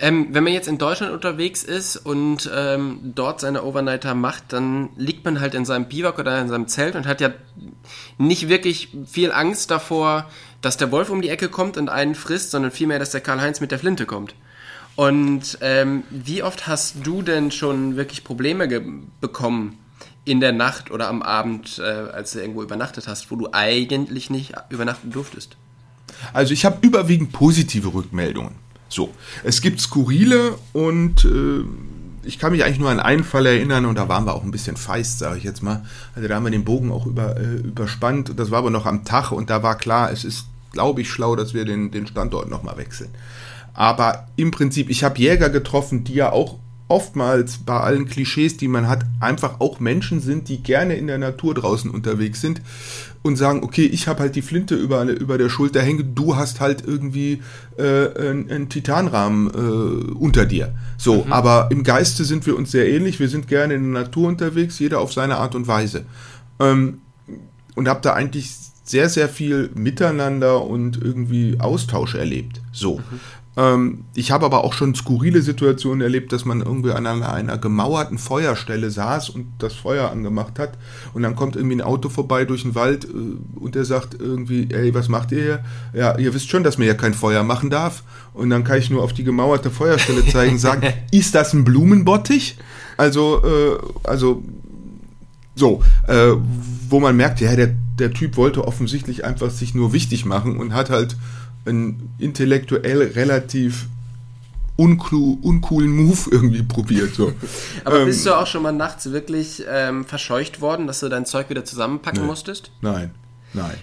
Ähm, wenn man jetzt in Deutschland unterwegs ist und ähm, dort seine Overnighter macht, dann liegt man halt in seinem Biwak oder in seinem Zelt und hat ja nicht wirklich viel Angst davor, dass der Wolf um die Ecke kommt und einen frisst, sondern vielmehr, dass der Karl-Heinz mit der Flinte kommt. Und ähm, wie oft hast du denn schon wirklich Probleme bekommen in der Nacht oder am Abend, äh, als du irgendwo übernachtet hast, wo du eigentlich nicht übernachten durftest? Also ich habe überwiegend positive Rückmeldungen. So, es gibt skurrile und äh, ich kann mich eigentlich nur an einen Fall erinnern und da waren wir auch ein bisschen feist, sage ich jetzt mal. Also da haben wir den Bogen auch über, äh, überspannt. Das war aber noch am Tag und da war klar, es ist, glaube ich, schlau, dass wir den, den Standort nochmal wechseln. Aber im Prinzip, ich habe Jäger getroffen, die ja auch oftmals bei allen Klischees, die man hat, einfach auch Menschen sind, die gerne in der Natur draußen unterwegs sind und sagen, okay, ich habe halt die Flinte über, über der Schulter hängen, du hast halt irgendwie äh, einen, Titanrahmen äh, unter dir. So, aber im Geiste sind wir uns sehr ähnlich, wir sind gerne in der Natur unterwegs, jeder auf seine Art und Weise. Ähm, und habe da eigentlich sehr, sehr viel Miteinander und irgendwie Austausch erlebt. So. Ähm, ich habe aber auch schon skurrile Situationen erlebt, dass man irgendwie an einer, einer gemauerten Feuerstelle saß und das Feuer angemacht hat und dann kommt irgendwie ein Auto vorbei durch den Wald äh, und der sagt irgendwie, ey, was macht ihr hier? Ja, ihr wisst schon, dass man hier kein Feuer machen darf. Und dann kann ich nur auf die gemauerte Feuerstelle zeigen und sagen, [LAUGHS] ist das ein Blumenbottich? Also, äh, also so, äh, wo man merkt, ja, der, der Typ wollte offensichtlich einfach sich nur wichtig machen und hat halt einen intellektuell relativ unclu- uncoolen Move [LAUGHS] irgendwie probiert. So. Aber Ähm, bist du auch schon mal nachts wirklich ähm, verscheucht worden, dass du dein Zeug wieder zusammenpacken Nee. musstest? Nein, nein.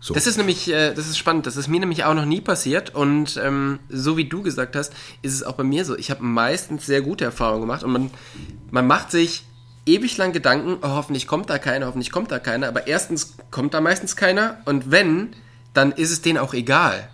So. Das ist nämlich, äh, das ist spannend. Das ist mir nämlich auch noch nie passiert. Und ähm, so wie du gesagt hast, ist es auch bei mir so. Ich habe meistens sehr gute Erfahrungen gemacht und man, man macht sich ewig lang Gedanken, oh, hoffentlich kommt da keiner, hoffentlich kommt da keiner. Aber erstens kommt da meistens keiner und wenn, dann ist es denen auch egal.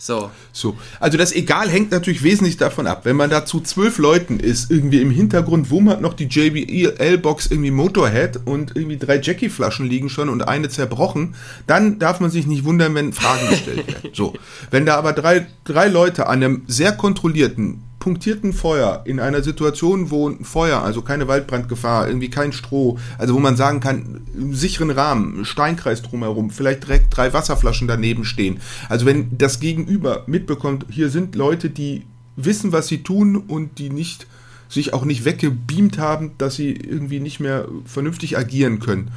So. So, also das Egal hängt natürlich wesentlich davon ab. Wenn man da zu zwölf Leuten ist, irgendwie im Hintergrund wummert noch die JBL-Box irgendwie Motorhead und irgendwie drei Jackie-Flaschen liegen schon und eine zerbrochen, dann darf man sich nicht wundern, wenn Fragen gestellt werden. So, wenn da aber drei, drei Leute an einem sehr kontrollierten, punktierten Feuer in einer Situation, wo ein Feuer, also keine Waldbrandgefahr, irgendwie kein Stroh, also wo man sagen kann, im sicheren Rahmen, Steinkreis drumherum, vielleicht direkt drei Wasserflaschen daneben stehen. Also wenn das Gegenüber mitbekommt, hier sind Leute, die wissen, was sie tun und die nicht sich auch nicht weggebeamt haben, dass sie irgendwie nicht mehr vernünftig agieren können.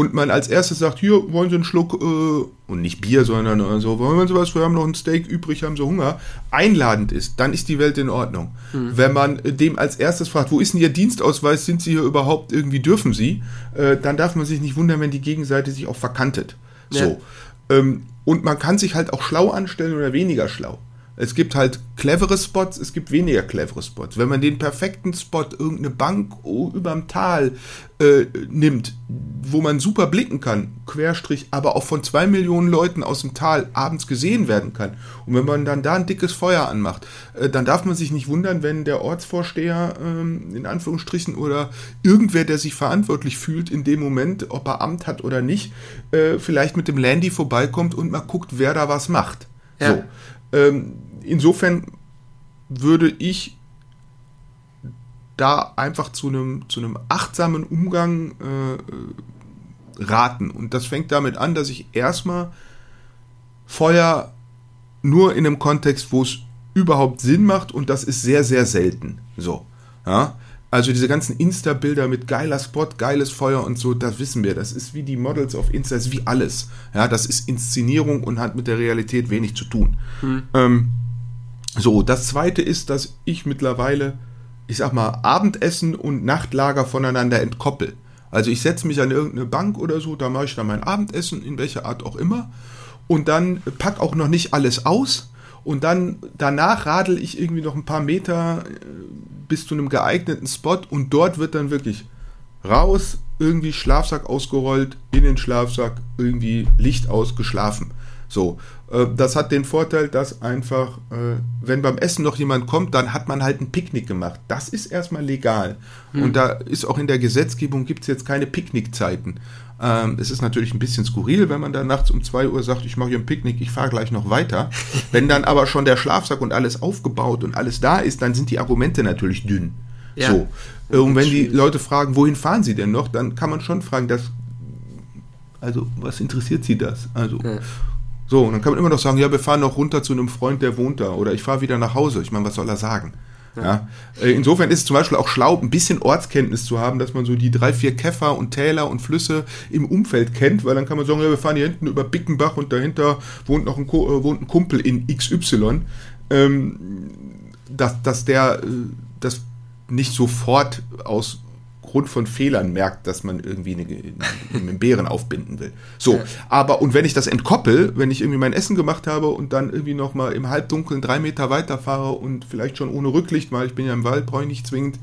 Und man als erstes sagt, hier wollen Sie einen Schluck, äh, und nicht Bier, sondern äh, so, wollen Sie was, wir haben noch ein Steak übrig, haben Sie Hunger, einladend ist, dann ist die Welt in Ordnung. Wenn man äh, dem als erstes fragt, wo ist denn Ihr Dienstausweis, sind Sie hier überhaupt, irgendwie dürfen Sie, äh, dann darf man sich nicht wundern, wenn die Gegenseite sich auch verkantet. So. Ähm, und man kann sich halt auch schlau anstellen oder weniger schlau. Es gibt halt clevere Spots, es gibt weniger clevere Spots. Wenn man den perfekten Spot, irgendeine Bank oh, überm Tal äh, nimmt, wo man super blicken kann, Querstrich, aber auch von zwei Millionen Leuten aus dem Tal abends gesehen werden kann. Und wenn man dann da ein dickes Feuer anmacht, äh, dann darf man sich nicht wundern, wenn der Ortsvorsteher ähm, in Anführungsstrichen oder irgendwer, der sich verantwortlich fühlt in dem Moment, ob er Amt hat oder nicht, äh, vielleicht mit dem Landy vorbeikommt und mal guckt, wer da was macht. Ja. So. Ähm, insofern würde ich da einfach zu einem, zu einem achtsamen Umgang äh, raten. Und das fängt damit an, dass ich erstmal Feuer nur in einem Kontext, wo es überhaupt Sinn macht und das ist sehr, sehr selten. So. Ja. Also diese ganzen Insta-Bilder mit geiler Spot, geiles Feuer und so, das wissen wir. Das ist wie die Models auf Insta, das ist wie alles. Ja, das ist Inszenierung und hat mit der Realität wenig zu tun. Hm. Ähm, so, das zweite ist, dass ich mittlerweile, ich sag mal, Abendessen und Nachtlager voneinander entkoppel. Also ich setze mich an irgendeine Bank oder so, da mache ich dann mein Abendessen, in welcher Art auch immer. Und dann pack auch noch nicht alles aus. Und dann danach radel ich irgendwie noch ein paar Meter äh, bis zu einem geeigneten Spot und dort wird dann wirklich raus, irgendwie Schlafsack ausgerollt, in den Schlafsack, irgendwie Licht ausgeschlafen. So, das hat den Vorteil, dass einfach, äh, wenn beim Essen noch jemand kommt, dann hat man halt ein Picknick gemacht. Das ist erstmal legal. Hm. Und da ist auch in der Gesetzgebung gibt es jetzt keine Picknickzeiten. Ähm, es ist natürlich ein bisschen skurril, wenn man dann nachts um 2 Uhr sagt, ich mache hier ein Picknick, ich fahre gleich noch weiter. [LAUGHS] wenn dann aber schon der Schlafsack und alles aufgebaut und alles da ist, dann sind die Argumente natürlich dünn. Ja. So. Äh, und wenn die Leute fragen, wohin fahren sie denn noch, dann kann man schon fragen, dass, also was interessiert sie das? Also ja. So, und dann kann man immer noch sagen, ja, wir fahren noch runter zu einem Freund, der wohnt da, oder ich fahre wieder nach Hause. Ich meine, was soll er sagen? Ja. Äh, insofern ist es zum Beispiel auch schlau, ein bisschen Ortskenntnis zu haben, dass man so die drei, vier Käfer und Täler und Flüsse im Umfeld kennt, weil dann kann man sagen, ja, wir fahren hier hinten über Bickenbach und dahinter wohnt noch ein, äh, wohnt ein Kumpel in XY. Ähm, dass, dass der äh, das nicht sofort aus Grund von Fehlern merkt, dass man irgendwie eine, einen Bären aufbinden will. So, ja. aber und wenn ich das entkoppel, wenn ich irgendwie mein Essen gemacht habe und dann irgendwie nochmal im Halbdunkeln drei Meter weiterfahre und vielleicht schon ohne Rücklicht, weil ich bin ja im Wald, brauche ich nicht zwingend,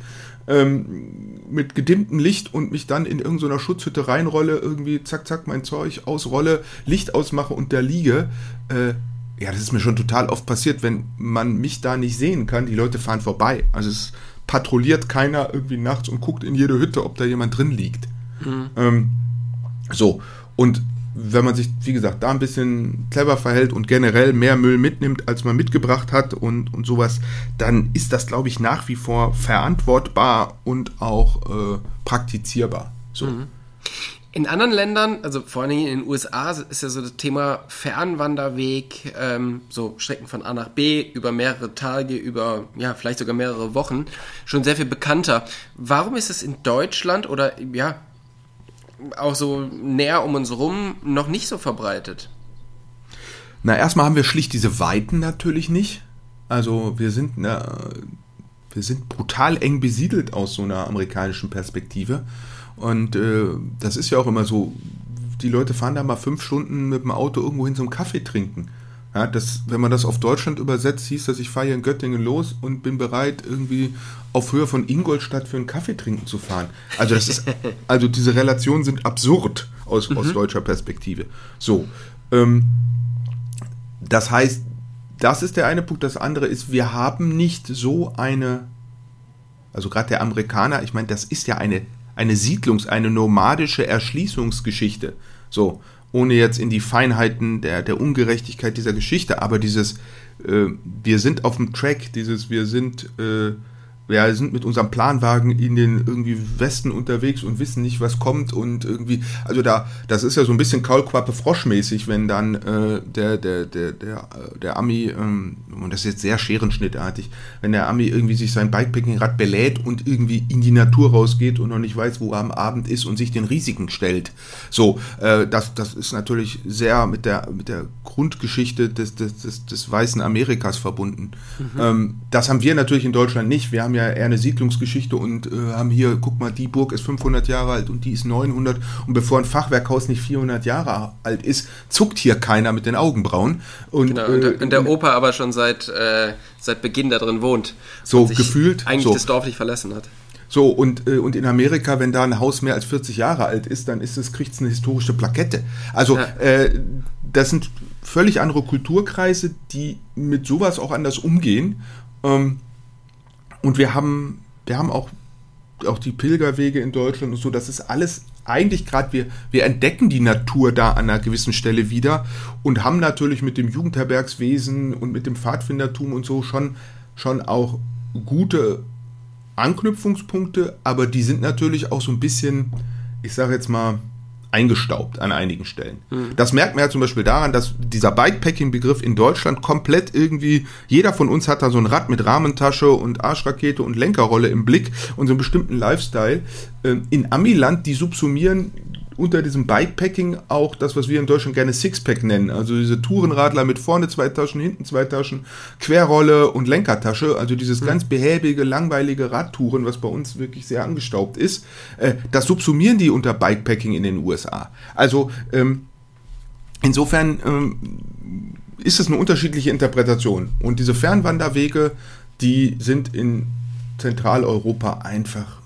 ähm, mit gedimmtem Licht und mich dann in irgendeiner Schutzhütte reinrolle, irgendwie zack, zack, mein Zeug ausrolle, Licht ausmache und da liege, äh, ja, das ist mir schon total oft passiert, wenn man mich da nicht sehen kann, die Leute fahren vorbei. Also es patrouilliert keiner irgendwie nachts und guckt in jede Hütte, ob da jemand drin liegt. Mhm. Ähm, so, und wenn man sich, wie gesagt, da ein bisschen clever verhält und generell mehr Müll mitnimmt, als man mitgebracht hat und, und sowas, dann ist das, glaube ich, nach wie vor verantwortbar und auch äh, praktizierbar. So. Mhm. In anderen Ländern, also vor allem in den USA, ist ja so das Thema Fernwanderweg, ähm, so Strecken von A nach B über mehrere Tage, über ja vielleicht sogar mehrere Wochen, schon sehr viel bekannter. Warum ist es in Deutschland oder ja auch so näher um uns rum noch nicht so verbreitet? Na, erstmal haben wir schlicht diese Weiten natürlich nicht. Also wir sind, na, wir sind brutal eng besiedelt aus so einer amerikanischen Perspektive. Und äh, das ist ja auch immer so, die Leute fahren da mal fünf Stunden mit dem Auto irgendwo hin zum Kaffee trinken. Ja, das, wenn man das auf Deutschland übersetzt, hieß das, ich fahre hier in Göttingen los und bin bereit, irgendwie auf Höhe von Ingolstadt für einen Kaffee trinken zu fahren. Also das ist, [LAUGHS] also diese Relationen sind absurd aus, mhm. aus deutscher Perspektive. So, ähm, das heißt, das ist der eine Punkt. Das andere ist, wir haben nicht so eine, also gerade der Amerikaner, ich meine, das ist ja eine eine Siedlungs-, eine nomadische Erschließungsgeschichte. So, ohne jetzt in die Feinheiten der, der Ungerechtigkeit dieser Geschichte, aber dieses, äh, wir sind auf dem Track, dieses, wir sind äh, wir sind mit unserem Planwagen in den irgendwie Westen unterwegs und wissen nicht, was kommt und irgendwie, also da, das ist ja so ein bisschen Kaulquappe Froschmäßig, wenn dann äh, der, der, der, der, der Ami, ähm, und das ist jetzt sehr scherenschnittartig, wenn der Ami irgendwie sich sein Bikepacking-Rad belädt und irgendwie in die Natur rausgeht und noch nicht weiß, wo er am Abend ist und sich den Risiken stellt. So, äh, das, das ist natürlich sehr mit der, mit der Grundgeschichte des, des, des, des weißen Amerikas verbunden. Mhm. Ähm, das haben wir natürlich in Deutschland nicht. Wir haben ja eher eine Siedlungsgeschichte und äh, haben hier, guck mal, die Burg ist 500 Jahre alt und die ist 900 und bevor ein Fachwerkhaus nicht 400 Jahre alt ist, zuckt hier keiner mit den Augenbrauen. Und, genau, und, der, äh, und der Opa aber schon seit, äh, seit Beginn da drin wohnt. So gefühlt. Eigentlich so. das Dorf nicht verlassen hat. So, und, äh, und in Amerika, wenn da ein Haus mehr als 40 Jahre alt ist, dann ist es, kriegt es eine historische Plakette. Also, ja. äh, das sind völlig andere Kulturkreise, die mit sowas auch anders umgehen. Ähm, und wir haben, wir haben auch, auch die Pilgerwege in Deutschland und so, das ist alles eigentlich gerade, wir, wir entdecken die Natur da an einer gewissen Stelle wieder und haben natürlich mit dem Jugendherbergswesen und mit dem Pfadfindertum und so schon, schon auch gute Anknüpfungspunkte, aber die sind natürlich auch so ein bisschen, ich sage jetzt mal, eingestaubt an einigen Stellen. Mhm. Das merkt man ja zum Beispiel daran, dass dieser Bikepacking-Begriff in Deutschland komplett irgendwie, jeder von uns hat da so ein Rad mit Rahmentasche und Arschrakete und Lenkerrolle im Blick und so einen bestimmten Lifestyle. Ähm, in Amiland, die subsumieren unter diesem Bikepacking auch das, was wir in Deutschland gerne Sixpack nennen. Also diese Tourenradler mit vorne zwei Taschen, hinten zwei Taschen, Querrolle und Lenkertasche. Also dieses mhm. ganz behäbige, langweilige Radtouren, was bei uns wirklich sehr angestaubt ist. Äh, das subsumieren die unter Bikepacking in den USA. Also ähm, insofern ähm, ist es eine unterschiedliche Interpretation. Und diese Fernwanderwege, die sind in Zentraleuropa einfach,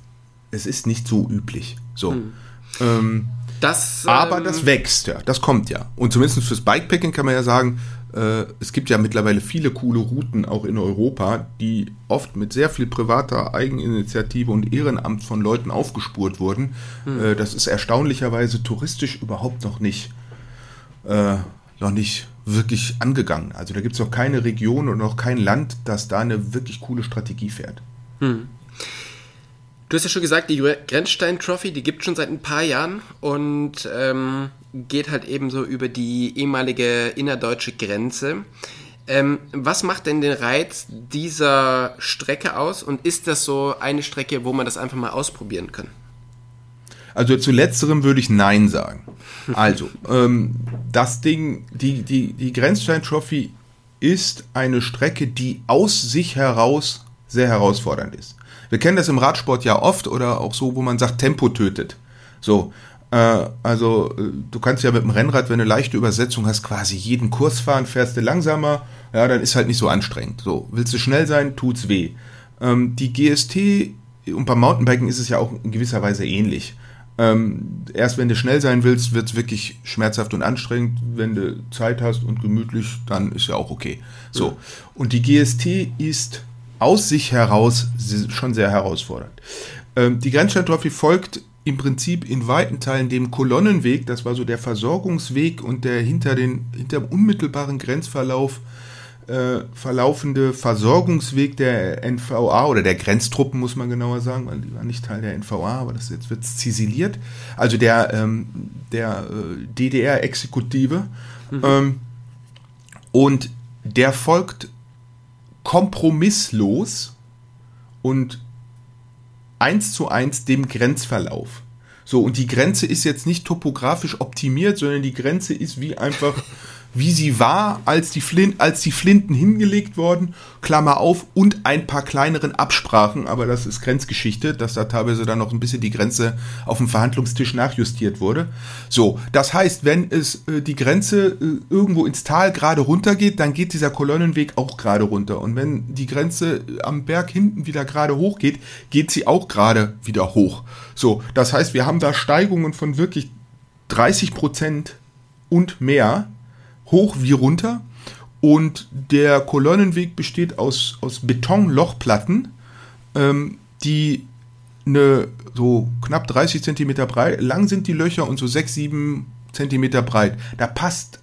es ist nicht so üblich. So. Mhm. Ähm, das, Aber ähm, das wächst ja, das kommt ja. Und zumindest fürs Bikepacking kann man ja sagen, äh, es gibt ja mittlerweile viele coole Routen auch in Europa, die oft mit sehr viel privater Eigeninitiative und Ehrenamt von Leuten aufgespurt wurden. Hm. Äh, das ist erstaunlicherweise touristisch überhaupt noch nicht, äh, noch nicht wirklich angegangen. Also da gibt es noch keine Region und noch kein Land, das da eine wirklich coole Strategie fährt. Hm. Du hast ja schon gesagt, die Grenzstein Trophy, die gibt schon seit ein paar Jahren und ähm, geht halt eben so über die ehemalige innerdeutsche Grenze. Ähm, was macht denn den Reiz dieser Strecke aus und ist das so eine Strecke, wo man das einfach mal ausprobieren kann? Also zu letzterem würde ich Nein sagen. Also, [LAUGHS] ähm, das Ding, die, die, die Grenzstein Trophy ist eine Strecke, die aus sich heraus sehr herausfordernd ist. Wir kennen das im Radsport ja oft oder auch so, wo man sagt, Tempo tötet. So, äh, also äh, du kannst ja mit dem Rennrad, wenn du leichte Übersetzung hast, quasi jeden Kurs fahren, fährst du langsamer, ja, dann ist halt nicht so anstrengend. So, willst du schnell sein, tut's weh. Ähm, die GST und beim Mountainbiken ist es ja auch in gewisser Weise ähnlich. Ähm, erst wenn du schnell sein willst, wird es wirklich schmerzhaft und anstrengend. Wenn du Zeit hast und gemütlich, dann ist ja auch okay. So. Und die GST ist aus sich heraus schon sehr herausfordernd. Ähm, die Grenzsteintrophy folgt im Prinzip in weiten Teilen dem Kolonnenweg, das war so der Versorgungsweg und der hinter, den, hinter dem unmittelbaren Grenzverlauf äh, verlaufende Versorgungsweg der NVA oder der Grenztruppen, muss man genauer sagen, weil die waren nicht Teil der NVA, aber das jetzt wird zisiliert. Also der, ähm, der äh, DDR-Exekutive. Mhm. Ähm, und der folgt kompromisslos und eins zu eins dem Grenzverlauf. So, und die Grenze ist jetzt nicht topografisch optimiert, sondern die Grenze ist wie einfach wie sie war, als die, Flint, als die Flinten hingelegt wurden, Klammer auf, und ein paar kleineren Absprachen, aber das ist Grenzgeschichte, dass da teilweise dann noch ein bisschen die Grenze auf dem Verhandlungstisch nachjustiert wurde. So, das heißt, wenn es äh, die Grenze äh, irgendwo ins Tal gerade runtergeht, dann geht dieser Kolonnenweg auch gerade runter. Und wenn die Grenze äh, am Berg hinten wieder gerade hochgeht, geht sie auch gerade wieder hoch. So, das heißt, wir haben da Steigungen von wirklich 30 Prozent und mehr hoch wie runter. Und der Kolonnenweg besteht aus, aus Betonlochplatten, ähm, die eine, so knapp 30 Zentimeter breit, lang sind die Löcher und so 6, 7 Zentimeter breit. Da passt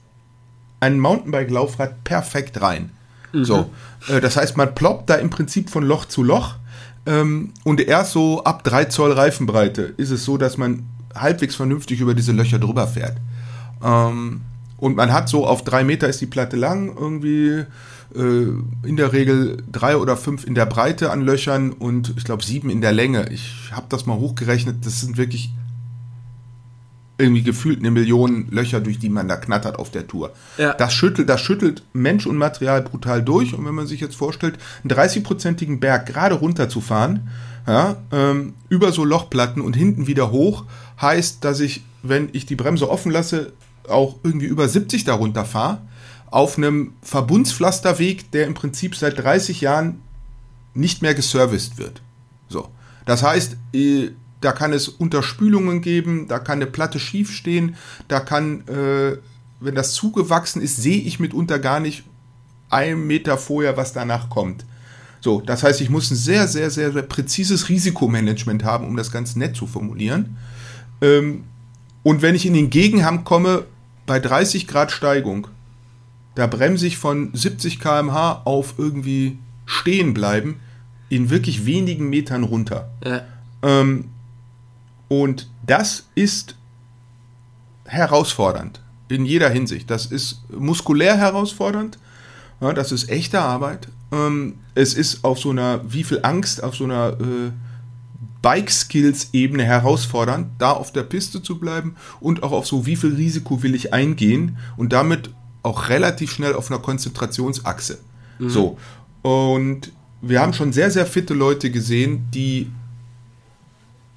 ein Mountainbike-Laufrad perfekt rein. Mhm. So, äh, das heißt, man ploppt da im Prinzip von Loch zu Loch ähm, und erst so ab 3 Zoll Reifenbreite ist es so, dass man halbwegs vernünftig über diese Löcher drüber fährt. Ähm, und man hat so auf drei Meter ist die Platte lang, irgendwie äh, in der Regel drei oder fünf in der Breite an Löchern und ich glaube sieben in der Länge. Ich habe das mal hochgerechnet, das sind wirklich irgendwie gefühlt eine Million Löcher, durch die man da knattert auf der Tour. Ja. Das schüttelt, das schüttelt Mensch und Material brutal durch. Und wenn man sich jetzt vorstellt, einen 30-prozentigen Berg gerade runterzufahren, ja, ähm, über so Lochplatten und hinten wieder hoch, heißt, dass ich, wenn ich die Bremse offen lasse, auch irgendwie über 70 darunter fahre, auf einem Verbundspflasterweg, der im Prinzip seit 30 Jahren nicht mehr geserviced wird. So. Das heißt, äh, da kann es Unterspülungen geben, da kann eine Platte schief stehen, da kann, äh, wenn das zugewachsen ist, sehe ich mitunter gar nicht einen Meter vorher, was danach kommt. So, das heißt, ich muss ein sehr, sehr, sehr, sehr präzises Risikomanagement haben, um das ganz nett zu formulieren. Ähm, und wenn ich in den Gegenhang komme, bei 30 Grad Steigung, da bremse ich von 70 km/h auf irgendwie stehen bleiben in wirklich wenigen Metern runter. Ja. Ähm, und das ist herausfordernd. In jeder Hinsicht. Das ist muskulär herausfordernd. Ja, das ist echte Arbeit. Ähm, es ist auf so einer, wie viel Angst, auf so einer äh, Bike-Skills-Ebene herausfordernd, da auf der Piste zu bleiben und auch auf so, wie viel Risiko will ich eingehen und damit auch relativ schnell auf einer Konzentrationsachse. Mhm. So. Und wir haben schon sehr, sehr fitte Leute gesehen, die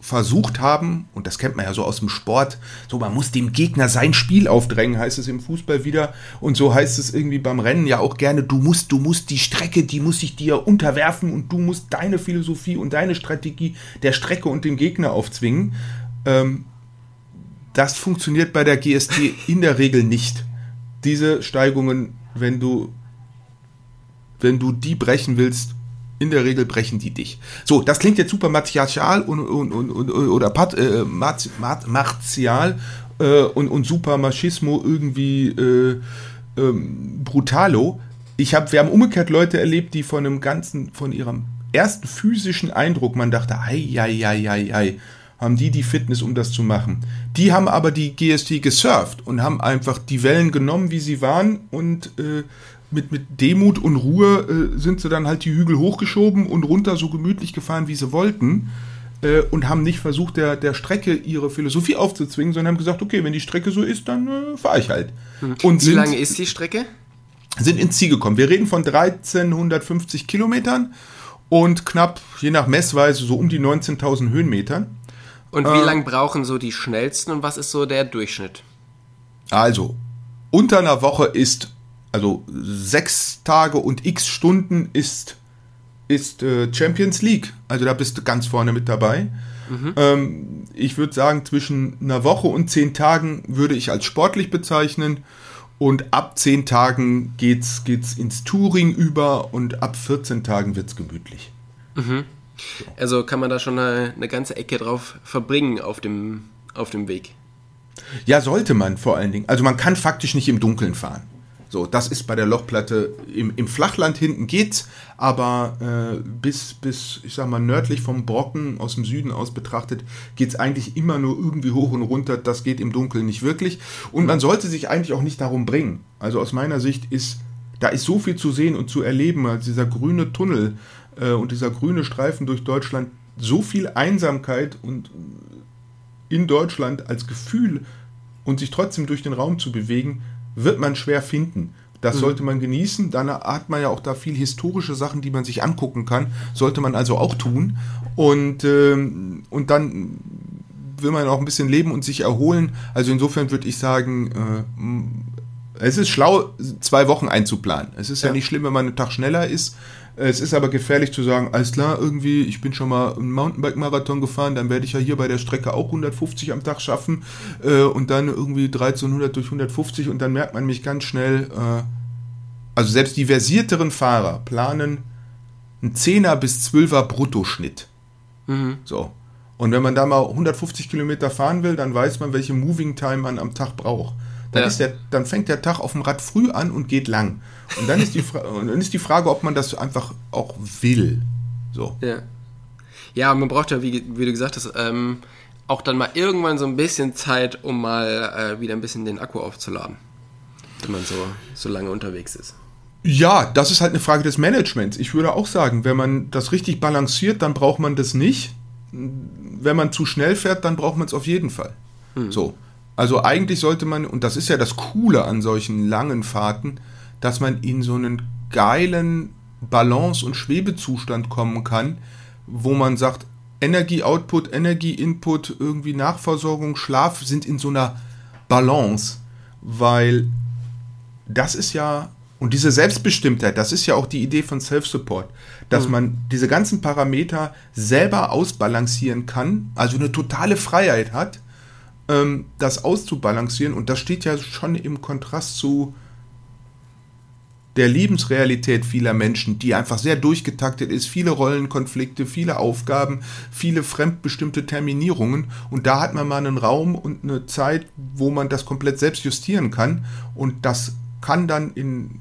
versucht haben, und das kennt man ja so aus dem Sport, so man muss dem Gegner sein Spiel aufdrängen, heißt es im Fußball wieder, und so heißt es irgendwie beim Rennen ja auch gerne, du musst, du musst die Strecke, die muss sich dir unterwerfen und du musst deine Philosophie und deine Strategie der Strecke und dem Gegner aufzwingen. Ähm, das funktioniert bei der GST in der Regel nicht. Diese Steigungen, wenn du, wenn du die brechen willst, in der Regel brechen die dich. So, das klingt jetzt super matriarchal und, und, und, und oder pat, äh, mat, mat, martial äh, und, und super Machismo irgendwie äh, ähm, brutalo. Ich hab, wir haben umgekehrt Leute erlebt, die von einem ganzen, von ihrem ersten physischen Eindruck, man dachte, ei, ei, ei, ei, ei, haben die die Fitness, um das zu machen. Die haben aber die GST gesurft und haben einfach die Wellen genommen, wie sie waren und äh, mit, mit Demut und Ruhe äh, sind sie dann halt die Hügel hochgeschoben und runter so gemütlich gefahren, wie sie wollten. Äh, und haben nicht versucht, der, der Strecke ihre Philosophie aufzuzwingen, sondern haben gesagt, okay, wenn die Strecke so ist, dann äh, fahre ich halt. Hm. Und wie sind, lange ist die Strecke? Sind ins Ziel gekommen. Wir reden von 1350 Kilometern und knapp, je nach Messweise, so um die 19.000 Höhenmetern. Und wie äh, lange brauchen so die schnellsten und was ist so der Durchschnitt? Also, unter einer Woche ist also sechs Tage und x Stunden ist, ist äh, Champions League. Also da bist du ganz vorne mit dabei. Mhm. Ähm, ich würde sagen, zwischen einer Woche und zehn Tagen würde ich als sportlich bezeichnen. Und ab zehn Tagen geht's, geht's ins Touring über und ab 14 Tagen wird's gemütlich. Mhm. Also kann man da schon eine, eine ganze Ecke drauf verbringen auf dem, auf dem Weg. Ja, sollte man vor allen Dingen. Also man kann faktisch nicht im Dunkeln fahren. So, das ist bei der Lochplatte im, im Flachland hinten geht's, aber äh, bis, bis, ich sag mal, nördlich vom Brocken aus dem Süden aus betrachtet, geht's eigentlich immer nur irgendwie hoch und runter. Das geht im Dunkeln nicht wirklich. Und man sollte sich eigentlich auch nicht darum bringen. Also aus meiner Sicht ist, da ist so viel zu sehen und zu erleben, als dieser grüne Tunnel äh, und dieser grüne Streifen durch Deutschland, so viel Einsamkeit und in Deutschland als Gefühl und sich trotzdem durch den Raum zu bewegen, wird man schwer finden. Das mhm. sollte man genießen. Dann hat man ja auch da viel historische Sachen, die man sich angucken kann. Sollte man also auch tun. Und, ähm, und dann will man auch ein bisschen leben und sich erholen. Also insofern würde ich sagen, äh, es ist schlau, zwei Wochen einzuplanen. Es ist ja. ja nicht schlimm, wenn man einen Tag schneller ist. Es ist aber gefährlich zu sagen, alles klar, irgendwie, ich bin schon mal einen Mountainbike-Marathon gefahren, dann werde ich ja hier bei der Strecke auch 150 am Tag schaffen äh, und dann irgendwie 1300 durch 150 und dann merkt man mich ganz schnell, äh, also selbst die versierteren Fahrer planen einen 10er bis 12er Bruttoschnitt. Mhm. So. Und wenn man da mal 150 Kilometer fahren will, dann weiß man, welche Moving Time man am Tag braucht. Dann, ja. ist der, dann fängt der Tag auf dem Rad früh an und geht lang. Und dann ist die, [LAUGHS] und dann ist die Frage, ob man das einfach auch will. So. Ja. Ja, man braucht ja, wie, wie du gesagt hast, ähm, auch dann mal irgendwann so ein bisschen Zeit, um mal äh, wieder ein bisschen den Akku aufzuladen. Wenn man so, so lange unterwegs ist. Ja, das ist halt eine Frage des Managements. Ich würde auch sagen, wenn man das richtig balanciert, dann braucht man das nicht. Wenn man zu schnell fährt, dann braucht man es auf jeden Fall. Hm. So. Also eigentlich sollte man, und das ist ja das Coole an solchen langen Fahrten, dass man in so einen geilen Balance- und Schwebezustand kommen kann, wo man sagt, Energie-Output, Energie-Input, irgendwie Nachversorgung, Schlaf sind in so einer Balance, weil das ist ja, und diese Selbstbestimmtheit, das ist ja auch die Idee von Self-Support, dass mhm. man diese ganzen Parameter selber ausbalancieren kann, also eine totale Freiheit hat, ähm, das auszubalancieren. Und das steht ja schon im Kontrast zu der Lebensrealität vieler Menschen, die einfach sehr durchgetaktet ist, viele Rollenkonflikte, viele Aufgaben, viele fremdbestimmte Terminierungen. Und da hat man mal einen Raum und eine Zeit, wo man das komplett selbst justieren kann. Und das kann dann in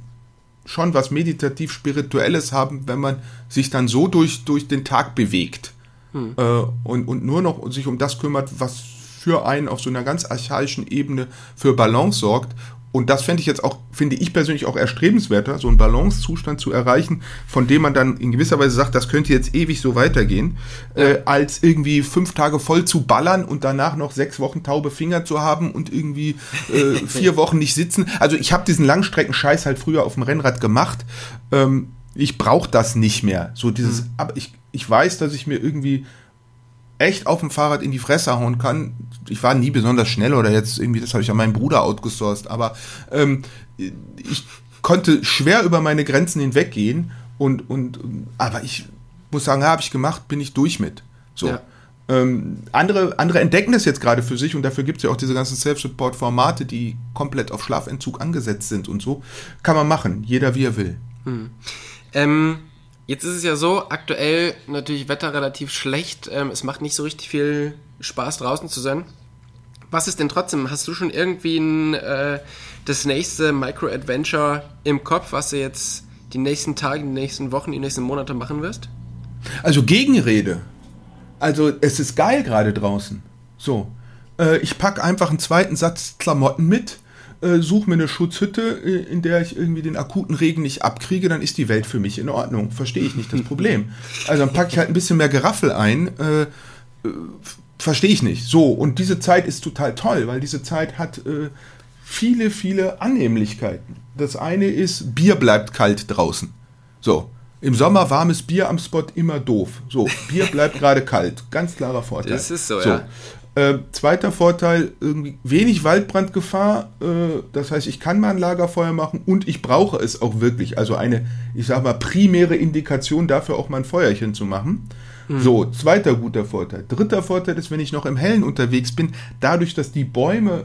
schon was meditativ spirituelles haben, wenn man sich dann so durch, durch den Tag bewegt. Hm. äh, und, und nur noch sich um das kümmert, was für einen auf so einer ganz archaischen Ebene für Balance sorgt und das fände ich jetzt auch, finde ich persönlich auch erstrebenswerter, so einen Balancezustand zu erreichen, von dem man dann in gewisser Weise sagt, das könnte jetzt ewig so weitergehen, äh, als irgendwie fünf Tage voll zu ballern und danach noch sechs Wochen taube Finger zu haben und irgendwie äh, [LAUGHS] vier Wochen nicht sitzen. Also ich habe diesen Langstrecken-Scheiß halt früher auf dem Rennrad gemacht. Ähm, ich brauche das nicht mehr. So dieses, mhm. aber ich, ich weiß, dass ich mir irgendwie echt auf dem Fahrrad in die Fresse hauen kann. Ich war nie besonders schnell oder jetzt irgendwie, das habe ich an meinen Bruder outgesourced, aber ähm, ich konnte schwer über meine Grenzen hinweggehen und, und aber ich muss sagen, habe ich gemacht, bin ich durch mit. So. Ja. Ähm, andere, andere entdecken das jetzt gerade für sich und dafür gibt es ja auch diese ganzen Self-Support-Formate, die komplett auf Schlafentzug angesetzt sind und so. Kann man machen, jeder wie er will. Hm. Ähm, Jetzt ist es ja so, aktuell natürlich Wetter relativ schlecht. Ähm, es macht nicht so richtig viel Spaß draußen zu sein. Was ist denn trotzdem? Hast du schon irgendwie ein, äh, das nächste Micro-Adventure im Kopf, was du jetzt die nächsten Tage, die nächsten Wochen, die nächsten Monate machen wirst? Also Gegenrede. Also es ist geil gerade draußen. So. Äh, ich packe einfach einen zweiten Satz Klamotten mit äh, suche mir eine Schutzhütte, äh, in der ich irgendwie den akuten Regen nicht abkriege, dann ist die Welt für mich in Ordnung. Verstehe ich nicht das Problem. Also dann packe ich halt ein bisschen mehr Geraffel ein. Äh, äh, Verstehe ich nicht. So, und diese Zeit ist total toll, weil diese Zeit hat äh, viele, viele Annehmlichkeiten. Das eine ist, Bier bleibt kalt draußen. So. Im Sommer warmes Bier am Spot immer doof. So, Bier bleibt gerade kalt. Ganz klarer Vorteil. Das ist so, so. ja. Äh, zweiter Vorteil, irgendwie wenig Waldbrandgefahr. Äh, das heißt, ich kann mal ein Lagerfeuer machen und ich brauche es auch wirklich. Also eine, ich sag mal, primäre Indikation dafür, auch mal ein Feuerchen zu machen. Mhm. So, zweiter guter Vorteil. Dritter Vorteil ist, wenn ich noch im Hellen unterwegs bin, dadurch, dass die Bäume,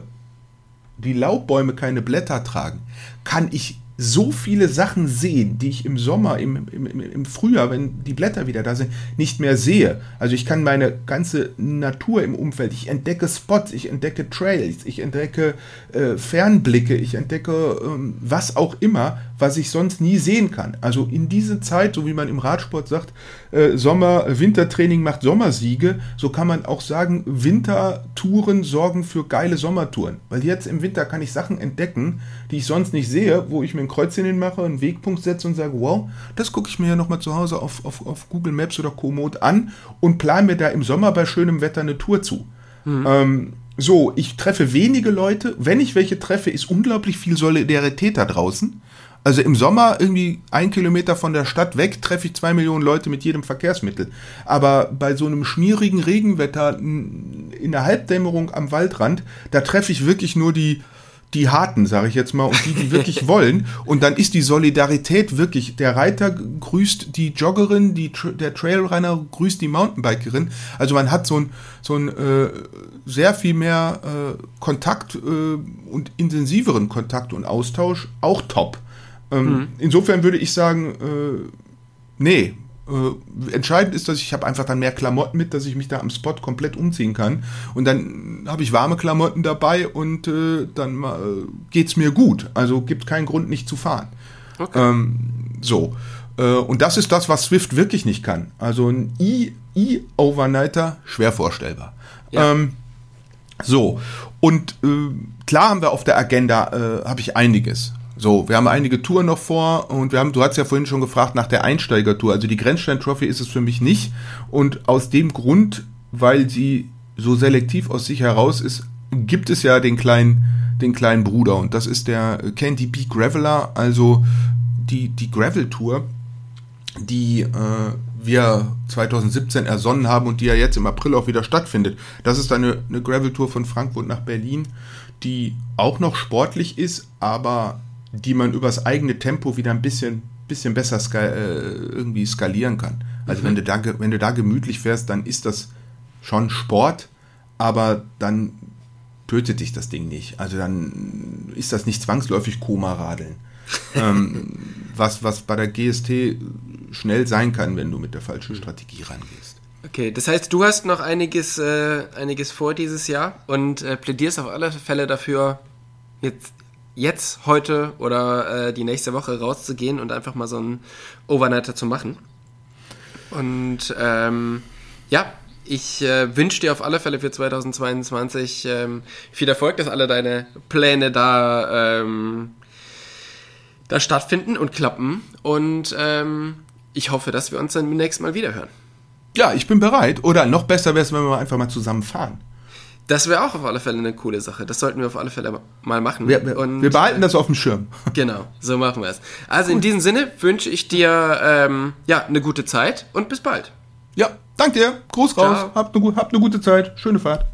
die Laubbäume keine Blätter tragen, kann ich so viele Sachen sehen, die ich im Sommer, im, im, im Frühjahr, wenn die Blätter wieder da sind, nicht mehr sehe. Also ich kann meine ganze Natur im Umfeld, ich entdecke Spots, ich entdecke Trails, ich entdecke äh, Fernblicke, ich entdecke ähm, was auch immer, was ich sonst nie sehen kann. Also in diese Zeit, so wie man im Radsport sagt, äh, Sommer, Wintertraining macht Sommersiege, so kann man auch sagen, Wintertouren sorgen für geile Sommertouren. Weil jetzt im Winter kann ich Sachen entdecken, die ich sonst nicht sehe, wo ich mir ein Kreuzchen hinmache, einen Wegpunkt setze und sage, wow, das gucke ich mir ja nochmal zu Hause auf, auf, auf Google Maps oder Komoot an und plane mir da im Sommer bei schönem Wetter eine Tour zu. Mhm. Ähm, so, ich treffe wenige Leute. Wenn ich welche treffe, ist unglaublich viel Solidarität da draußen. Also im Sommer irgendwie ein Kilometer von der Stadt weg treffe ich zwei Millionen Leute mit jedem Verkehrsmittel. Aber bei so einem schmierigen Regenwetter in der Halbdämmerung am Waldrand, da treffe ich wirklich nur die, die Harten, sage ich jetzt mal, und die, die wirklich [LAUGHS] wollen. Und dann ist die Solidarität wirklich, der Reiter grüßt die Joggerin, die, der Trailrunner grüßt die Mountainbikerin. Also man hat so ein, so ein äh, sehr viel mehr äh, Kontakt äh, und intensiveren Kontakt und Austausch, auch top. Ähm, mhm. Insofern würde ich sagen, äh, nee. Äh, entscheidend ist, dass ich habe einfach dann mehr Klamotten mit, dass ich mich da am Spot komplett umziehen kann. Und dann habe ich warme Klamotten dabei und äh, dann äh, geht's mir gut. Also gibt keinen Grund, nicht zu fahren. Okay. Ähm, so. Äh, und das ist das, was Swift wirklich nicht kann. Also ein E-Overnighter, schwer vorstellbar. Ja. Ähm, so. Und äh, klar haben wir auf der Agenda, äh, habe ich einiges. So, wir haben einige Touren noch vor und wir haben, du hast ja vorhin schon gefragt nach der Einsteigertour. Also die Grenzstein Trophy ist es für mich nicht. Und aus dem Grund, weil sie so selektiv aus sich heraus ist, gibt es ja den kleinen, den kleinen Bruder. Und das ist der Candy B Graveler, also die, die Gravel Tour, die äh, wir 2017 ersonnen haben und die ja jetzt im April auch wieder stattfindet. Das ist eine, eine Gravel Tour von Frankfurt nach Berlin, die auch noch sportlich ist, aber die man übers eigene Tempo wieder ein bisschen, bisschen besser ska äh, irgendwie skalieren kann. Also mhm. wenn, du da, wenn du da gemütlich fährst, dann ist das schon Sport, aber dann tötet dich das Ding nicht. Also dann ist das nicht zwangsläufig Koma-Radeln. [LAUGHS] ähm, was, was bei der GST schnell sein kann, wenn du mit der falschen Strategie rangehst. Okay, das heißt, du hast noch einiges, äh, einiges vor dieses Jahr und äh, plädierst auf alle Fälle dafür, jetzt jetzt, heute oder äh, die nächste Woche rauszugehen und einfach mal so einen Overnighter zu machen. Und ähm, ja, ich äh, wünsche dir auf alle Fälle für 2022 ähm, viel Erfolg, dass alle deine Pläne da, ähm, da stattfinden und klappen. Und ähm, ich hoffe, dass wir uns dann beim nächsten Mal wiederhören. Ja, ich bin bereit. Oder noch besser wäre es, wenn wir einfach mal zusammen fahren. Das wäre auch auf alle Fälle eine coole Sache. Das sollten wir auf alle Fälle mal machen. Wir, wir, Und, wir behalten das auf dem Schirm. [LAUGHS] Genau, so machen wir es. Also in diesem Sinne wünsche ich dir ähm, ja eine gute Zeit und bis bald. Ja, danke dir. Gruß raus. Habt eine, habt eine gute Zeit. Schöne Fahrt.